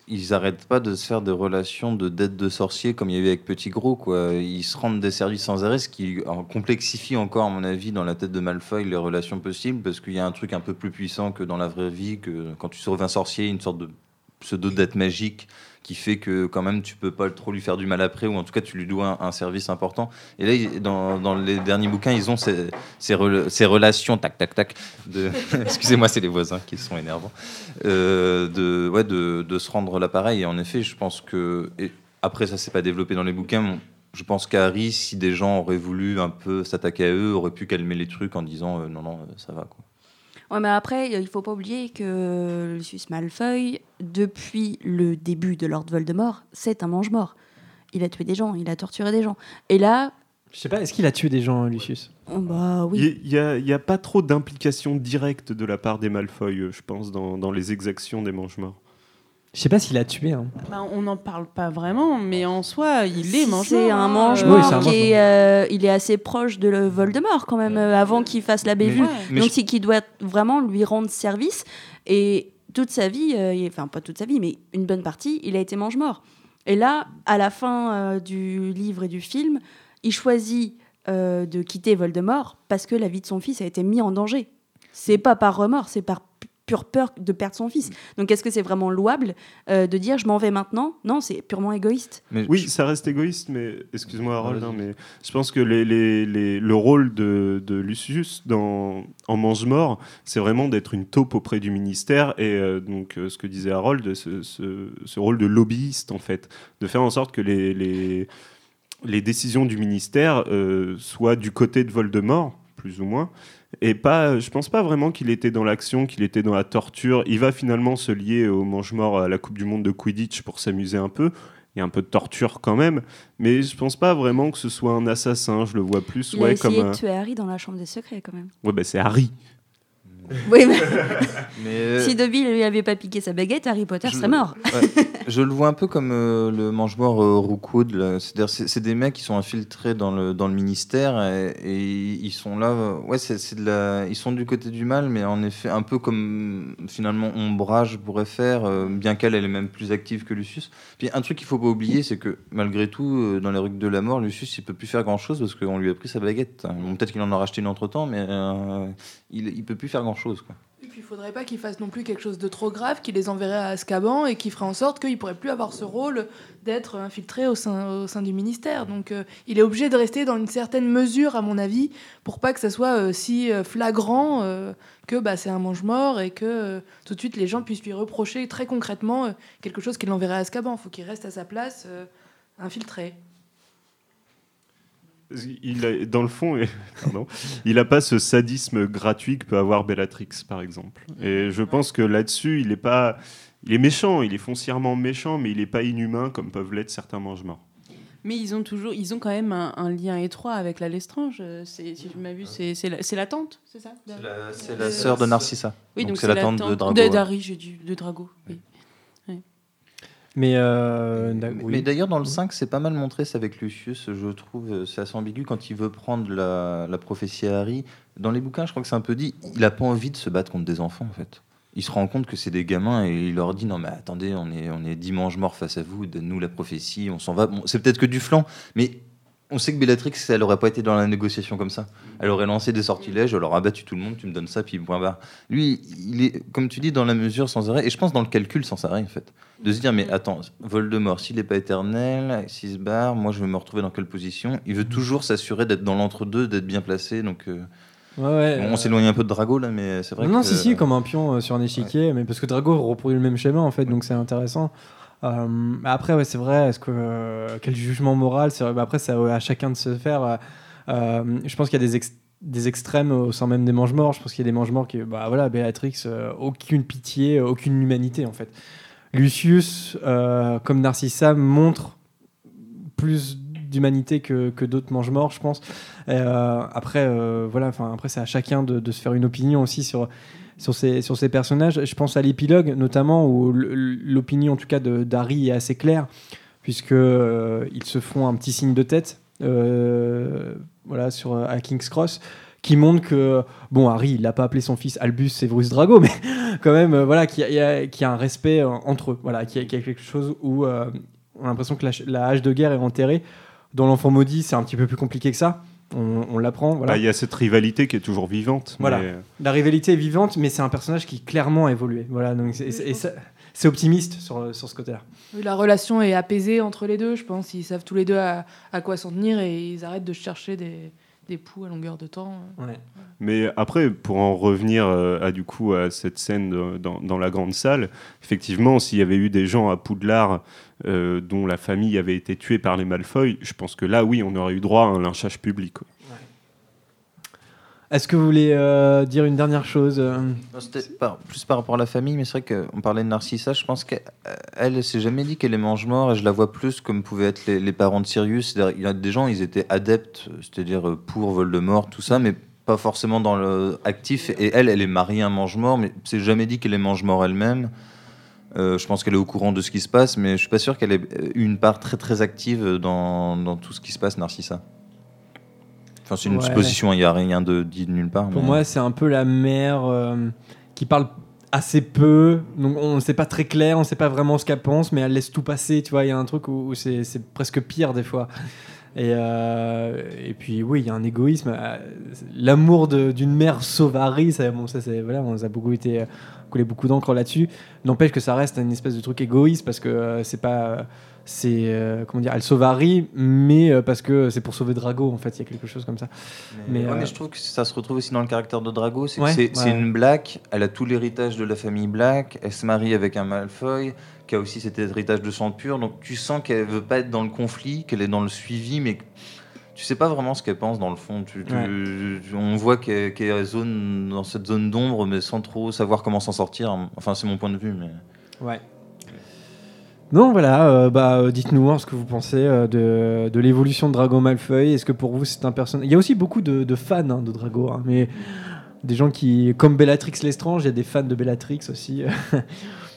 ils arrêtent pas de se faire des relations de dette de sorcier comme il y a eu avec Petit Gros. Quoi. Ils se rendent des services sans arrêt, ce qui complexifie encore, à mon avis, dans la tête de Malfoy les relations possibles, parce qu'il y a un truc un peu plus puissant que dans la vraie vie, que quand tu sauves un sorcier, une sorte de pseudo-dette magique qui fait que quand même tu peux pas trop lui faire du mal après ou en tout cas tu lui dois un, service important. Et là dans, les derniers bouquins ils ont ces, ces, rela- ces relations tac tac tac excusez-moi c'est les voisins qui sont énervants euh, de ouais de, se rendre l'appareil et en effet je pense que après ça s'est pas développé dans les bouquins je pense qu'Harry si des gens auraient voulu un peu s'attaquer à eux auraient pu calmer les trucs en disant euh, non non euh, ça va quoi Ouais, mais après, il faut pas oublier que Lucius Malfoy, depuis le début de Lord Voldemort, c'est un mange-mort. Il a tué des gens, il a torturé des gens. Et là, Je sais pas, est-ce qu'il a tué des gens, Lucius? Oh, bah oui. Il n'y a, il y a pas trop d'implication directe de la part des Malfoy, je pense, dans, dans les exactions des Mange-Morts. Je sais pas s'il a tué. hein. Bah, on n'en parle pas vraiment, mais en soi, il est mange C'est un mange-mort qui est, euh, il est assez proche de le Voldemort quand même, euh, avant qu'il fasse la bévue. Donc c'est qu'il doit vraiment lui rendre service. Et toute sa vie, euh, enfin pas toute sa vie, mais une bonne partie, il a été mange-mort. Et là, à la fin euh, du livre et du film, il choisit euh, de quitter Voldemort parce que la vie de son fils a été mise en danger. C'est pas par remords, c'est par pure peur de perdre son fils. Donc est-ce que c'est vraiment louable euh, de dire je m'en vais maintenant? Non, c'est purement égoïste. oui, ça reste égoïste, mais excuse-moi Harold, hein, mais je pense que les, les- les- le rôle de, de Lucius dans, en Mange-Mort, c'est vraiment d'être une taupe auprès du ministère et euh, donc euh, ce que disait Harold, ce, ce- ce rôle de lobbyiste en fait, de faire en sorte que les, les, les décisions du ministère euh, soient du côté de Voldemort, plus ou moins. Et pas, je pense pas vraiment qu'il était dans l'action, qu'il était dans la torture. Il va finalement se lier au mange-mort à la Coupe du Monde de Quidditch pour s'amuser un peu. Il y a un peu de torture quand même, mais je pense pas vraiment que ce soit un assassin. Je le vois plus, Il a ouais, essayé comme. de tuer Harry dans la chambre des secrets quand même. Ouais, bah c'est Harry. Oui, mais Mais, euh, si Dobby lui avait pas piqué sa baguette, Harry Potter je- serait mort. Ouais. je le vois un peu comme euh, le mange-mort euh, Rookwood. c'est des mecs qui sont infiltrés dans le, dans le ministère et, et ils sont là. euh, Ouais, c'est de la, ils sont du côté du mal, mais en effet, un peu comme finalement Ombrage pourrait faire, euh, bien qu'elle elle est même plus active que Lucius. Puis un truc qu'il faut pas oublier, c'est que malgré tout, dans les rues de la mort, Lucius il peut plus faire grand-chose parce qu'on lui a pris sa baguette. Bon, Peut-être qu'il en a racheté une entre temps, mais il, il peut plus faire grand-chose. Et puis il faudrait pas qu'il fasse non plus quelque chose de trop grave, qui les enverrait à Azkaban et qui ferait en sorte qu'il pourrait plus avoir ce rôle d'être infiltré au sein, du ministère. Donc euh, il est obligé de rester dans une certaine mesure, à mon avis, pour pas que ça soit euh, si euh, flagrant que bah, c'est un mange-mort et que tout de suite les gens puissent lui reprocher très concrètement quelque chose qui l'enverrait à Azkaban. Il faut qu'il reste à sa place infiltré. Il a- dans le fond, pardon, il n'a pas ce sadisme gratuit que peut avoir Bellatrix, par exemple. Et je pense que là-dessus, il est pas, il est méchant, il est foncièrement méchant, mais il n'est pas inhumain comme peuvent l'être certains mange-morts. Mais ils ont toujours, ils ont quand même un, un lien étroit avec la Lestrange. C'est, si je m'abuse, c'est, c'est, la, tante, c'est ça? C'est la sœur de Narcissa. Oui, Donc c'est la tante de Drago, ouais. d'Harry, j'ai dit, de Drago. Oui. Mais, euh, Mais- oui. Mais d'ailleurs, dans le 5, c'est pas mal montré, c'est avec Lucius, je trouve. euh, C'est assez ambigu quand il veut prendre la, la prophétie à Harry. Dans les bouquins, je crois que c'est un peu dit, il a pas envie de se battre contre des enfants, en fait. Il se rend compte que c'est des gamins et il leur dit Non, mais attendez, on est, on est dimanche mort face à vous, donne-nous la prophétie, on s'en va. Bon, c'est peut-être que du flanc, mais on sait que Bellatrix, elle aurait pas été dans la négociation comme ça. Elle aurait lancé des sortilèges, elle aurait abattu tout le monde, tu me donnes ça, puis point barre. Lui, il est, comme tu dis, dans la mesure sans arrêt, et je pense dans le calcul sans arrêt, en fait. De se dire, mais attends, Voldemort, s'il n'est pas éternel, s'il se barre, moi je vais me retrouver dans quelle position? Il veut toujours s'assurer d'être dans l'entre-deux, d'être bien placé, donc. euh, Ouais, ouais, bon, euh, on s'éloigne un peu de Drago là, mais c'est vrai non, que. si, si, comme un pion euh, sur un échiquier, mais parce que Drago reproduit le même schéma en fait, donc c'est intéressant. Euh, après, ouais, c'est vrai, est-ce que euh, quel jugement moral bah, Après, c'est à chacun de se faire. euh, je pense qu'il y a des, des extrêmes au sein même des mange-morts. Je pense qu'il y a des mange-morts qui, bah voilà, Béatrix, aucune pitié, aucune humanité en fait. Lucius, comme Narcissa, montre plus d'humanité que, que d'autres mange-morts, je pense. Après, voilà, après c'est à chacun de se faire une opinion aussi sur sur ces sur ces personnages. Je pense à l'épilogue notamment où l'opinion en tout cas de d'Harry est assez claire puisque euh, ils se font un petit signe de tête, euh, voilà sur à King's Cross qui montre que bon Harry il n'a pas appelé son fils Albus Severus Drago mais quand même euh, voilà qu'il y, a- a un respect euh, entre eux. Voilà qu'il y, a quelque chose où on a l'impression que la, la hache de guerre est enterrée. Dans l'enfant maudit c'est un petit peu plus compliqué que ça on, on l'apprend voilà Bah, Il y a cette rivalité qui est toujours vivante. voilà. mais- La rivalité est vivante, mais c'est un personnage qui clairement a évolué. Voilà, donc c'est- c'est- et ça- c'est optimiste sur, sur ce côté-là. Oui, La relation est apaisée entre les deux, je pense. Ils savent tous les deux à, à quoi s'en tenir et ils arrêtent de chercher des, des poux à longueur de temps. Mais après, pour en revenir euh, à, du coup, à cette scène de- dans, dans la grande salle, effectivement, s'il y avait eu des gens à Poudlard euh, dont la famille avait été tuée par les Malfoy, je pense que là, oui, on aurait eu droit à un lynchage public. quoi. Est-ce que vous voulez euh, dire une dernière chose euh? C'était plus par rapport à la famille, mais c'est vrai qu'on parlait de Narcissa. Je pense qu'elle elle s'est jamais dit qu'elle est mange-mort et je la vois plus comme pouvaient être les, parents de Sirius. Il y a des gens, ils étaient adeptes, c'est-à-dire euh, pour Voldemort, tout ça, mais pas forcément dans le. Et elle, elle est mariée à un mange-mort, mais c'est jamais dit qu'elle est mange-mort elle-même. Je pense qu'elle est au courant de ce qui se passe, mais je suis pas sûr qu'elle ait une part très très active dans, dans tout ce qui se passe, Narcissa. Enfin, c'est une Ouais. supposition, il n'y a rien de dit de nulle part. Pour mais- moi, c'est un peu la mère euh, qui parle assez peu. Donc, on ne sait pas très clair, on ne sait pas vraiment ce qu'elle pense, mais elle laisse tout passer. Tu vois, il y a un truc où, où c'est presque pire des fois. Et, euh, et puis, oui, il y a un égoïsme. Euh, L'amour d'une mère sauvary, ça, bon, ça, voilà, on a beaucoup été coulé beaucoup d'encre là-dessus. N'empêche que ça reste une espèce de truc égoïste parce que euh, c'est pas. C'est. euh, comment dire Elle sauve Harry, mais euh, parce que c'est pour sauver Drago, en fait, il y a quelque chose comme ça. Mais, ouais, euh, mais je trouve que ça se retrouve aussi dans le caractère de Drago. C'est que Ouais, c'est ouais. c'est une Black, elle a tout l'héritage de la famille Black, elle se marie avec un Malfoy qui a aussi cet héritage de sang pur. Donc tu sens qu'elle veut pas être dans le conflit, qu'elle est dans le suivi, mais tu sais pas vraiment ce qu'elle pense dans le fond. Tu- tu- Ouais. tu- on voit qu'elle qu'elle est zone, dans cette zone d'ombre, mais sans trop savoir comment s'en sortir. Enfin, c'est mon point de vue. Mais... Ouais. Non, voilà, euh, bah, euh, dites-nous hein, ce que vous pensez euh, de, de l'évolution de Drago Malfoy. Est-ce que pour vous c'est un personnage. Il y a aussi beaucoup de, de fans hein, de Drago, hein, mais des gens qui. Comme Bellatrix Lestrange, il y a des fans de Bellatrix aussi.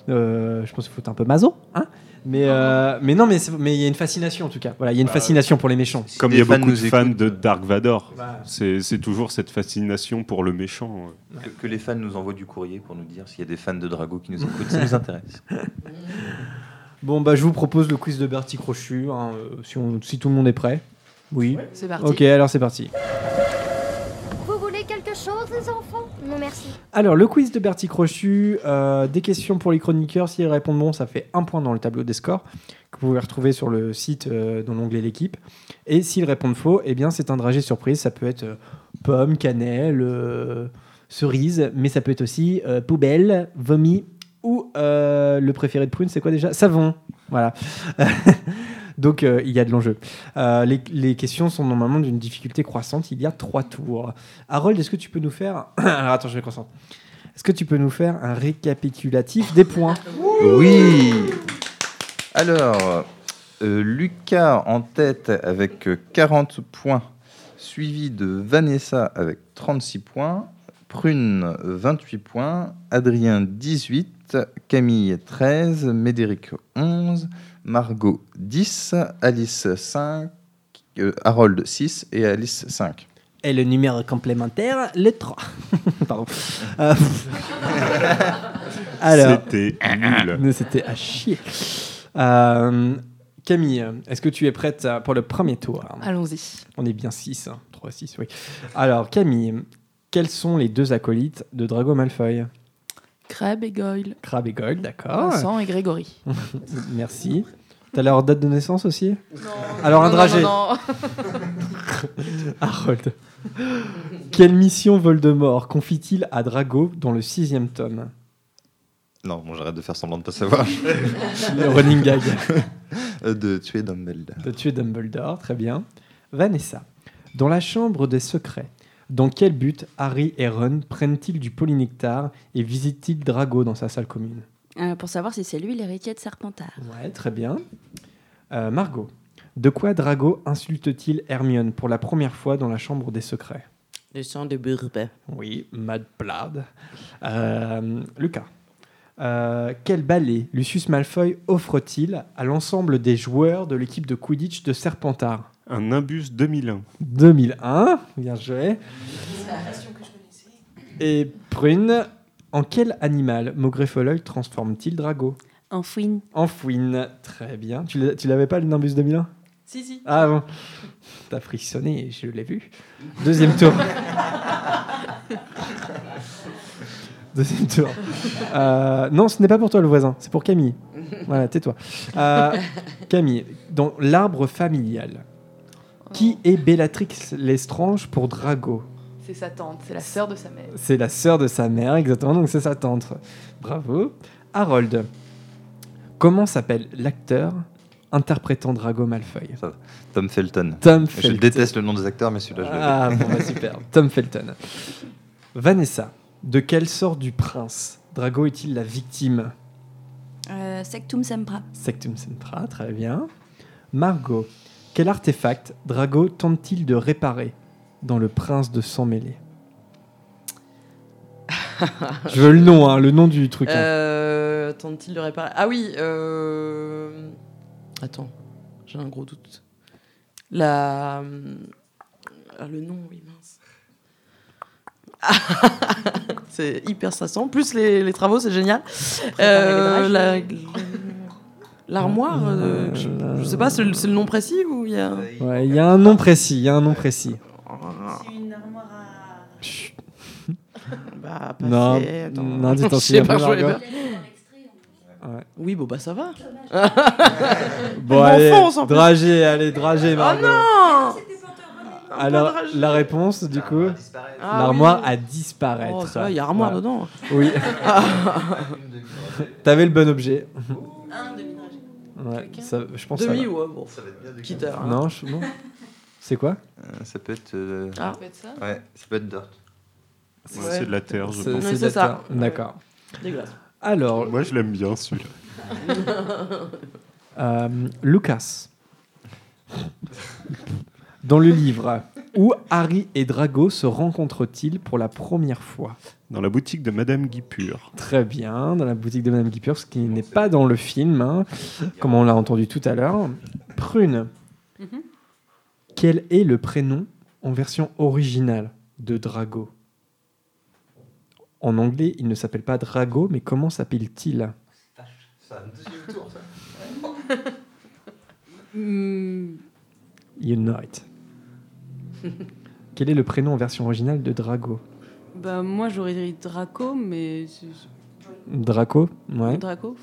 Euh, je pense qu'il faut être un peu maso, hein mais, euh, mais non, mais il y a une fascination en tout cas. Voilà, il y a une Bah, fascination pour les méchants. Comme il y a les fans beaucoup de fans écoutent, de Dark Vador, Voilà. c'est c'est toujours cette fascination pour le méchant. Que, que les fans nous envoient du courrier pour nous dire s'il y a des fans de Drago qui nous écoutent, ça nous intéresse. Bon, bah, je vous propose le quiz de Bertie Crochu, hein, euh, si, on- si tout le monde est prêt. Oui. c'est parti. Ok, alors c'est parti. Vous voulez quelque chose, les enfants? Non, merci. Alors, le quiz de Bertie Crochu, euh, des questions pour les chroniqueurs. S'ils répondent bon, ça fait un point dans le tableau des scores que vous pouvez retrouver sur le site euh, dans l'onglet L'équipe. Et s'ils répondent faux, eh bien, c'est un dragé surprise. Ça peut être euh, pomme, cannelle, euh, cerise, mais ça peut être aussi euh, poubelle, vomi ou euh, le préféré de Prune, c'est quoi déjà? Savon. Voilà. Donc euh, il y a de l'enjeu. Euh, les, questions sont normalement d'une difficulté croissante. Il y a trois tours. Harold, est-ce que tu peux nous faire attends, je me concentre. Est-ce que tu peux nous faire un récapitulatif des points? Oui Alors, Lucas en tête avec euh, 40 points, suivi de Vanessa avec 36 points, Prune 28 points, Adrien 18, Camille 13, Médéric 11, Margot 10, Alice 5, euh, Harold 6 et Alice 5. Et le numéro complémentaire, le 3. Pardon. Euh, Alors, C'était nul. C'était à chier. Euh, Camille, est-ce que tu es prête pour le premier tour? Allons-y. On est bien 6, 3, 6, oui. Alors, Camille, quels sont les deux acolytes de Drago Malfoy? Crabbe et Goyle. Crabbe et Goyle, d'accord. Vincent et Grégory. Merci. T'as leur date de naissance aussi? Alors, un Non, non, dragé. non, non. Harold. Quelle mission Voldemort confie-t-il à Drago dans le sixième tome? Non, bon, j'arrête de faire semblant de pas savoir. Le running gag. Euh, de tuer Dumbledore. De tuer Dumbledore, très bien. Vanessa, dans la chambre des secrets, dans quel but Harry et Ron prennent-ils du polynectar et visitent-ils Drago dans sa salle commune Euh, pour savoir si c'est lui l'héritier de Serpentard. Ouais, très bien. Euh, Margot, de quoi Drago insulte-t-il Hermione pour la première fois dans la chambre des secrets Le sang de Bourbon. Oui, Mad Blood. Euh, Lucas. Euh, quel balai Lucius Malfoy offre-t-il à l'ensemble des joueurs de l'équipe de Quidditch de Serpentard Un Nimbus 2001. 2001, bien joué. Et Prune, en quel animal Maugrey Folleuil transforme-t-il Drago En fouine. En fouine, très bien. Tu l'avais pas le Nimbus 2001 Si, si. Ah bon T'as frissonné, je l'ai vu. Deuxième tour. Deuxième tour. Euh, non, ce n'est pas pour toi le voisin, c'est pour Camille. Voilà, tais-toi. Euh, Camille, dans l'arbre familial, qui est Bellatrix Lestrange pour Drago C'est sa tante, c'est la sœur de sa mère. C'est la sœur de sa mère, exactement, donc c'est sa tante. Bravo. Harold, comment s'appelle l'acteur interprétant Drago Malfoy Tom Felton. Tom Je Felton. déteste le nom des acteurs, mais celui-là, je Ah, bon, bah, super. Tom Felton. Vanessa, de quelle sorte du prince Drago est-il la victime Euh, Sectum Sempra. Sectum Sempra, très bien. Margot, quel artefact Drago tente-t-il de réparer dans Le Prince de Sang Mêlé? Je veux le nom, hein, le nom du truc. hein. Euh, euh, tente-t-il de réparer? Ah oui, euh... attends, j'ai un gros doute. La... Ah, le nom, oui, mince. c'est hyper stressant. Plus les, les travaux, c'est génial. Euh, la- L'armoire, euh, je, je sais pas, c'est le, c'est le nom précis ou il y a. Ouais, il y a un nom précis, il y a un nom précis. C'est une armoire à. Bah, Non, passer, attends. non, dis-t'en Je souviens pas, pas, pas. Ouais. Oui, bon, bah ça va. Bon, allez, dragé, allez, dragé, Oh Margot. non Alors, la réponse, du coup, Ah l'armoire oui. a disparaître. Oh, ça il y a armoire Voilà. dedans. Oui. T'avais le bon objet. Un demi-dragé. Ouais, ça, je pense. Demi, ça va. ouais, bon, ça va être bien de Quitte à. Non, je- non. C'est quoi Euh, ça peut être. euh, Ah. Ça peut être ça Ouais, ça peut être dirt. Ouais, c'est de la terre, je pense. c'est de la terre. D'accord. Dégueulasse. Alors, Moi, je l'aime bien, celui-là. euh, Lucas. Dans le livre, où Harry et Drago se rencontrent-ils pour la première fois Dans la boutique de Madame Guipure. Très bien, dans la boutique de Madame Guipure, ce qui n'est pas dans le film, hein, comme on l'a entendu tout à l'heure. Prune, Mhm. quel est le prénom en version originale de Drago? En anglais, il ne s'appelle pas Drago, mais comment s'appelle-t-il? C'est un deuxième tour, ça. You know it. Quel est le prénom en version originale de Drago Bah, moi, j'aurais dit Draco, mais. Draco Ouais. Draco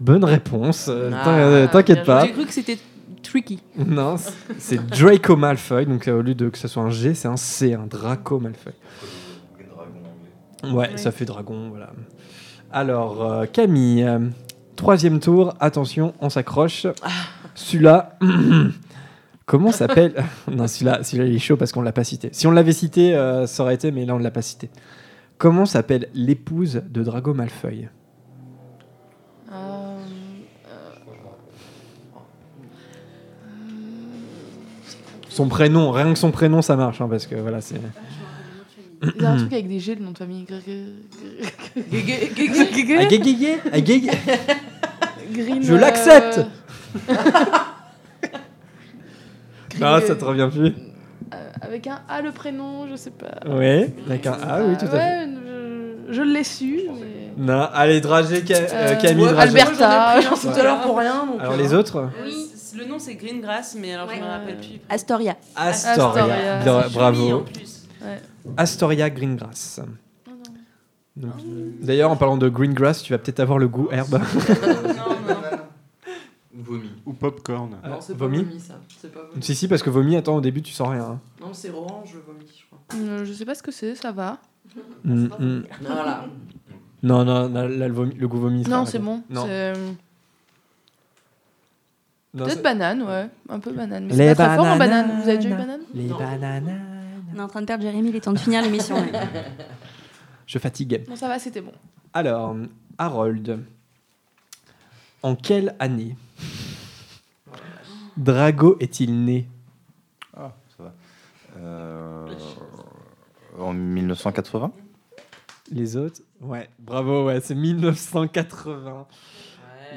Bonne réponse. euh, Ah, euh, T'inquiète pas. J'ai cru que c'était tricky. Non, c'est- Draco Malfoy. Donc euh, au lieu de que ce soit un G, c'est un C, un Draco Malfoy. Ouais, Oui. ça fait dragon, voilà. Alors, euh, Camille, euh, troisième tour, attention, on s'accroche. Celui-là, comment s'appelle Non, celui-là, il est chaud parce qu'on l'a pas cité. Si on l'avait cité, euh, ça aurait été, mais là, on ne l'a pas cité. Comment s'appelle l'épouse de Drago Euh, Son prénom, rien que son prénom, ça marche, hein, parce que voilà, c'est. Il y a un truc avec des G, le nom de famille. Ah, Ah, Je euh, l'accepte Green, Ah, ça te revient plus euh, Avec un A le prénom, je sais pas. Oui, avec un A, oui, tout à fait. Ouais, je, je l'ai su, mais. Non, allez, dragé, Ca- euh, Euh, Camille, ouais, dragé. Alberta. J'en Ouais. tout à l'heure pour rien. donc, Alors euh, les autres Oui, le nom c'est Greengrass, mais alors je me rappelle plus. Astoria. Astoria. Bravo. joli, en plus. Ouais. Astoria Greengrass. Donc, D'ailleurs, en parlant de Greengrass, tu vas peut-être avoir le goût herbe. Ou vomi. Ou popcorn. Ah, Non, c'est pas vomi vomi, ça. C'est pas vomi. Si, si, parce que vomi, attends, au début, tu sens rien. hein. Non, c'est orange, le vomi, je crois. Euh, je sais pas ce que c'est, ça va. Mm, mm. Voilà. Non, non, non, là, le, vomi- le goût vomi. Non, c'est bon. Non. c'est- euh, Non, Peut-être c'est- banane, ouais. Un peu banane. Mais Les c'est pas très fort en banane. Vous avez déjà eu banane? Les bananes. On est en train de perdre Jérémy, il est temps de finir l'émission. Je fatigue. Non, ça va, c'était bon. Alors, Harold. En quelle année Drago est-il né? Ah, ça va. Euh, en 1980 Les autres? Ouais, bravo, ouais, c'est 1980.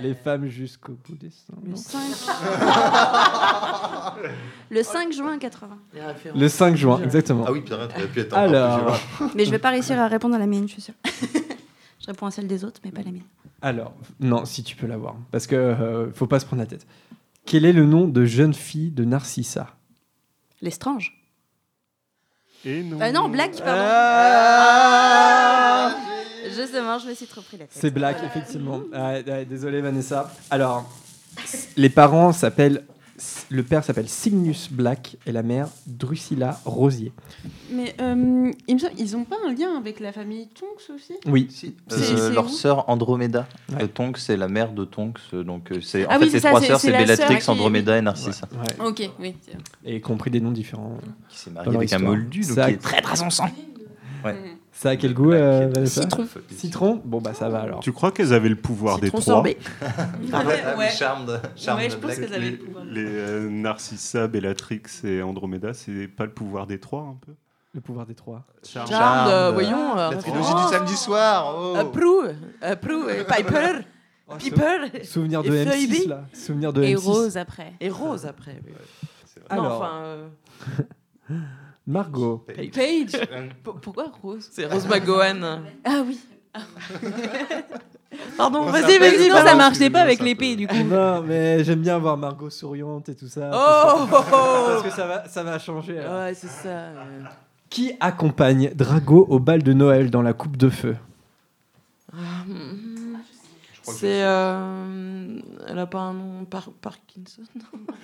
Les femmes jusqu'au bout des seins. Le non 5... le 5 juin 80. Le 5 juin, exactement. Ah oui, Pierre, tu aurais pu être encore Alors. Mais je vais pas réussir à répondre à la mienne, je suis sûre. je réponds à celle des autres, mais pas la mienne. alors, non, si tu peux l'avoir, parce que euh, faut pas se prendre la tête. Quel est le nom de jeune fille de Narcissa? L'estrange. Et non. Euh, non, Black, pardon. Ah Justement, je me suis trop pris la tête. C'est Black, effectivement. Ah, désolé, Vanessa. Alors, les parents s'appellent. Le père s'appelle Cygnus Black et la mère Drusilla Rosier. Mais euh, il me semble, ils ont pas un lien avec la famille Tonks aussi? Oui. Si, C'est- euh, c'est leur sœur Andromeda. Ouais. Euh, Tonks, c'est la mère de Tonks. Donc, c'est, en Ah fait, oui, c'est les ça, trois sœurs, c'est Bellatrix, qui- Andromeda et Narcissa. Ouais. Ok, oui. Et compris des noms différents. Qui s'est mariée avec un histoire. moldu, donc Ça- qui est très très ensemble. Ouais. Ça a quel goût, euh, Vanessa Citron. Citron Bon, bah ça va alors. Tu crois qu'elles avaient le pouvoir des Citron trois sorbet. Ah ouais, ah oui, Ouais. Charmed, Charmed Ouais, je pense qu'elles avaient Les, le pouvoir. les, euh, Narcissa, Bellatrix et Andromeda, c'est pas le pouvoir des trois un peu Le pouvoir des trois. Charmed, euh, voyons. La euh, trilogie oh. du samedi soir. oh. Euh, Prue, euh, Prue, et Piper, Piper. Souvenir de et M6 Phoebe. là. Souvenir de Et M6. Rose après. Et Rose après. oui. Alors. Non, enfin, euh, Margot. Paige. P- Pourquoi Rose? C'est Rose McGowan. Ah oui. Pardon, On vas-y, vas-y. Ça marchait pas avec l'épée du coup. Non, mais j'aime bien voir Margot souriante et tout ça. Oh, parce, que, parce que ça va, ça va changer. alors. Ouais, c'est ça. euh. Qui accompagne Drago au bal de Noël dans la coupe de feu? Ah, hum, C'est. euh, Elle a pas un nom. Par Parkinson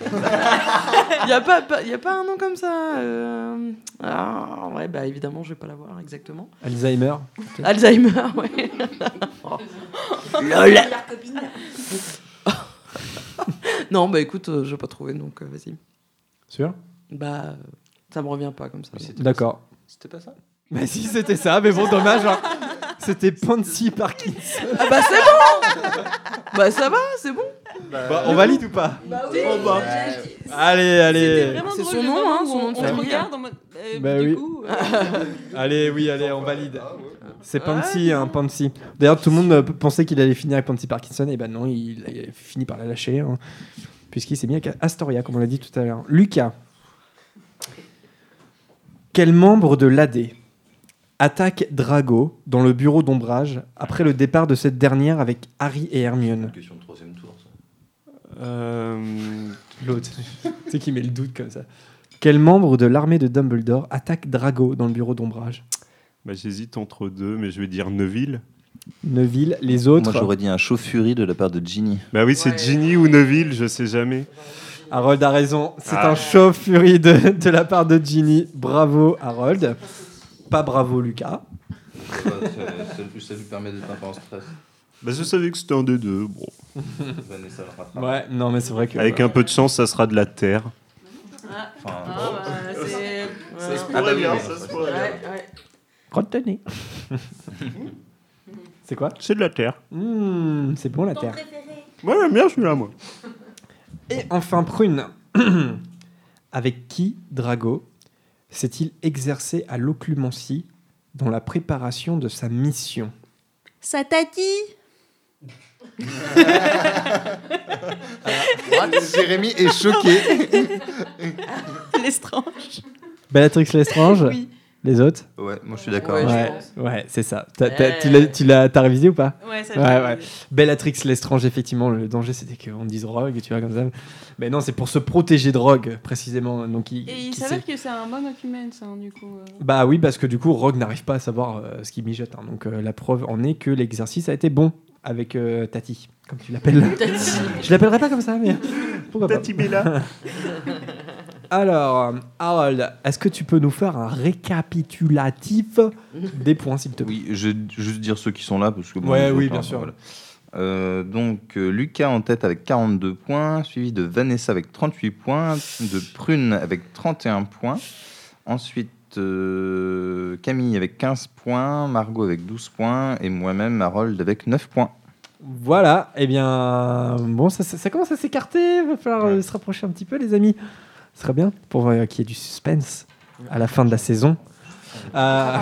Il n'y a, pas- pas- y a pas un nom comme ça. euh. Ah, ouais, bah évidemment, je vais pas l'avoir exactement. Alzheimer Alzheimer, ouais. Lol. non, bah écoute, euh, je vais pas trouver, donc euh, vas-y. Sûr? Bah, euh, ça me revient pas comme ça. D'accord. C'était pas ça? Mais si, c'était ça, mais bon, dommage. hein. C'était Pansy Parkinson. Ah bah c'est bon Bah ça va, c'est bon Bah, on valide ou pas Bah oui Oh, bah. Allez, allez. Vraiment C'est son nom, hein, son nom on, de famille. regarde en mode. euh, Bah du oui. coup, euh, Allez, oui, allez, on valide. C'est Pansy, hein, Pansy. D'ailleurs, tout le monde euh, pensait qu'il allait finir avec Pansy Parkinson, et ben non, il, il a fini par la lâcher, hein, puisqu'il s'est mis avec Astoria, comme on l'a dit tout à l'heure. Lucas, quel membre de l'AD attaque Drago dans le bureau d'ombrage après le départ de cette dernière avec Harry et Hermione Question de troisième tour, ça. Euh, L'autre, tu sais qui met le doute comme ça. Quel membre de l'armée de Dumbledore attaque Drago dans le bureau d'ombrage? Bah, J'hésite entre deux, mais je vais dire Neville. Neville, les autres Moi, j'aurais dit un chauffurie de la part de Ginny. Bah oui, c'est Ginny ou Neville, je sais jamais. Harold a raison, c'est Ah. un chauve furie de, de la part de Ginny. Bravo Harold. Pas bravo Lucas. ça, ça- ça lui permet d'être un peu en stress. Bah, je savais que c'était un des deux. Bon. Vanessa le rattrape. Ouais, non mais c'est vrai que... Avec un peu de chance, ça sera de la terre. Ah, Enfin, bah, c'est... Ça se ouais. pourrait Ah bien, ça se pourrait Ouais, ouais. Retenez. c'est quoi? C'est de la terre. Mmh, C'est bon la terre. Moi, j'aime bien celui-là, moi. Et enfin Prune. Avec qui Drago? S'est-il exercé à l'occlumencie dans la préparation de sa mission? Ça tati Jérémy est choqué. L'estrange. Bellatrix Lestrange? Oui. Les autres Ouais, moi je suis d'accord. Ouais, Ouais, ouais, c'est ça. Tu l'as- tu l'as t'as révisé ou pas Ouais, ça Ouais. Bellatrix Lestrange, effectivement, le danger c'était qu'on dise drogue, tu vois, comme ça. Mais non, c'est pour se protéger de Rogue, précisément. Donc, il, Et il s'avère que c'est un bon document, ça, hein, du coup. euh. Bah oui, parce que du coup, Rogue n'arrive pas à savoir euh, ce qu'il mijote. hein. Donc, euh, la preuve en est que l'exercice a été bon avec euh, Tati, comme tu l'appelles. Tati. Je l'appellerai pas comme ça, mais pourquoi pas. Tati Bella. Alors, Harold, est-ce que tu peux nous faire un récapitulatif des points, s'il te plaît? Oui, je vais juste dire ceux qui sont là parce que bon, Ouais, oui, bien sûr. voilà. Euh, donc euh, Lucas en tête avec 42 points, suivi de Vanessa avec 38 points, de Prune avec 31 points. Ensuite euh, Camille avec 15 points, Margot avec 12 points et moi-même Harold avec 9 points. Voilà, eh bien, bon, ça, ça- ça commence à s'écarter. Il va falloir se rapprocher un petit peu, les amis. Ce serait bien pour euh, qu'il y ait du suspense à la fin de la saison. Euh,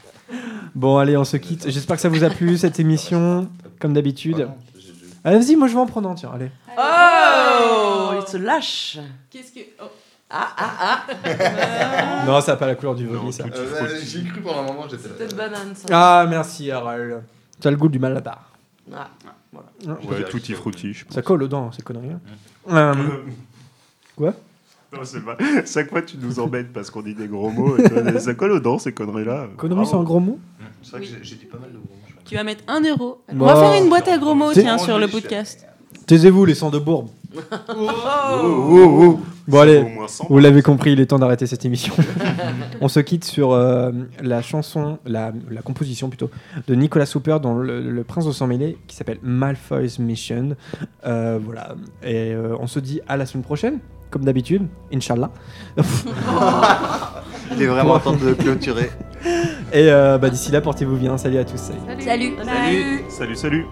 bon, allez, on se quitte. J'espère que ça vous a plu, cette émission, comme d'habitude. Allez, vas-y, moi je vais en prendre un, tiens, allez. Oh Il se lâche Qu'est-ce que. oh. Ah, ah, ah Non, ça n'a pas la couleur du vomi, ça. J'ai cru pendant un moment, j'étais Peut-être banane, ça. Ah, merci, Harold. Tu as le goût du malabar. Ah, voilà. Ouais, tutti frutti, je pense. Ça colle aux dents, ces conneries. hein. Euh, Quoi? Non, c'est pas. Chaque fois, tu nous embêtes parce qu'on dit des gros mots. et toi, ça colle aux dents, ces conneries-là? Conneries, c'est un gros mot C'est vrai que j'ai- j'ai dit pas mal de gros mots. Tu vas mettre un euro. On Bon. va faire une boîte à gros mots, tiens, sur le podcast. Taisez-vous, les sangs de bourbe. Oh, oh, oh. Bon allez, vaut au moins 100 vous l'avez compris, il est temps d'arrêter cette émission. On se quitte sur euh, la chanson, la, la composition plutôt, de Nicolas Souper dans le, le Prince au sang mêlé qui s'appelle Malfoy's Mission. Euh, voilà, et euh, on se dit à la semaine prochaine, comme d'habitude, Inch'Allah. Il est vraiment temps de clôturer. Et euh, bah, d'ici là, portez-vous bien. Salut à tous. salut. Salut. Salut, salut.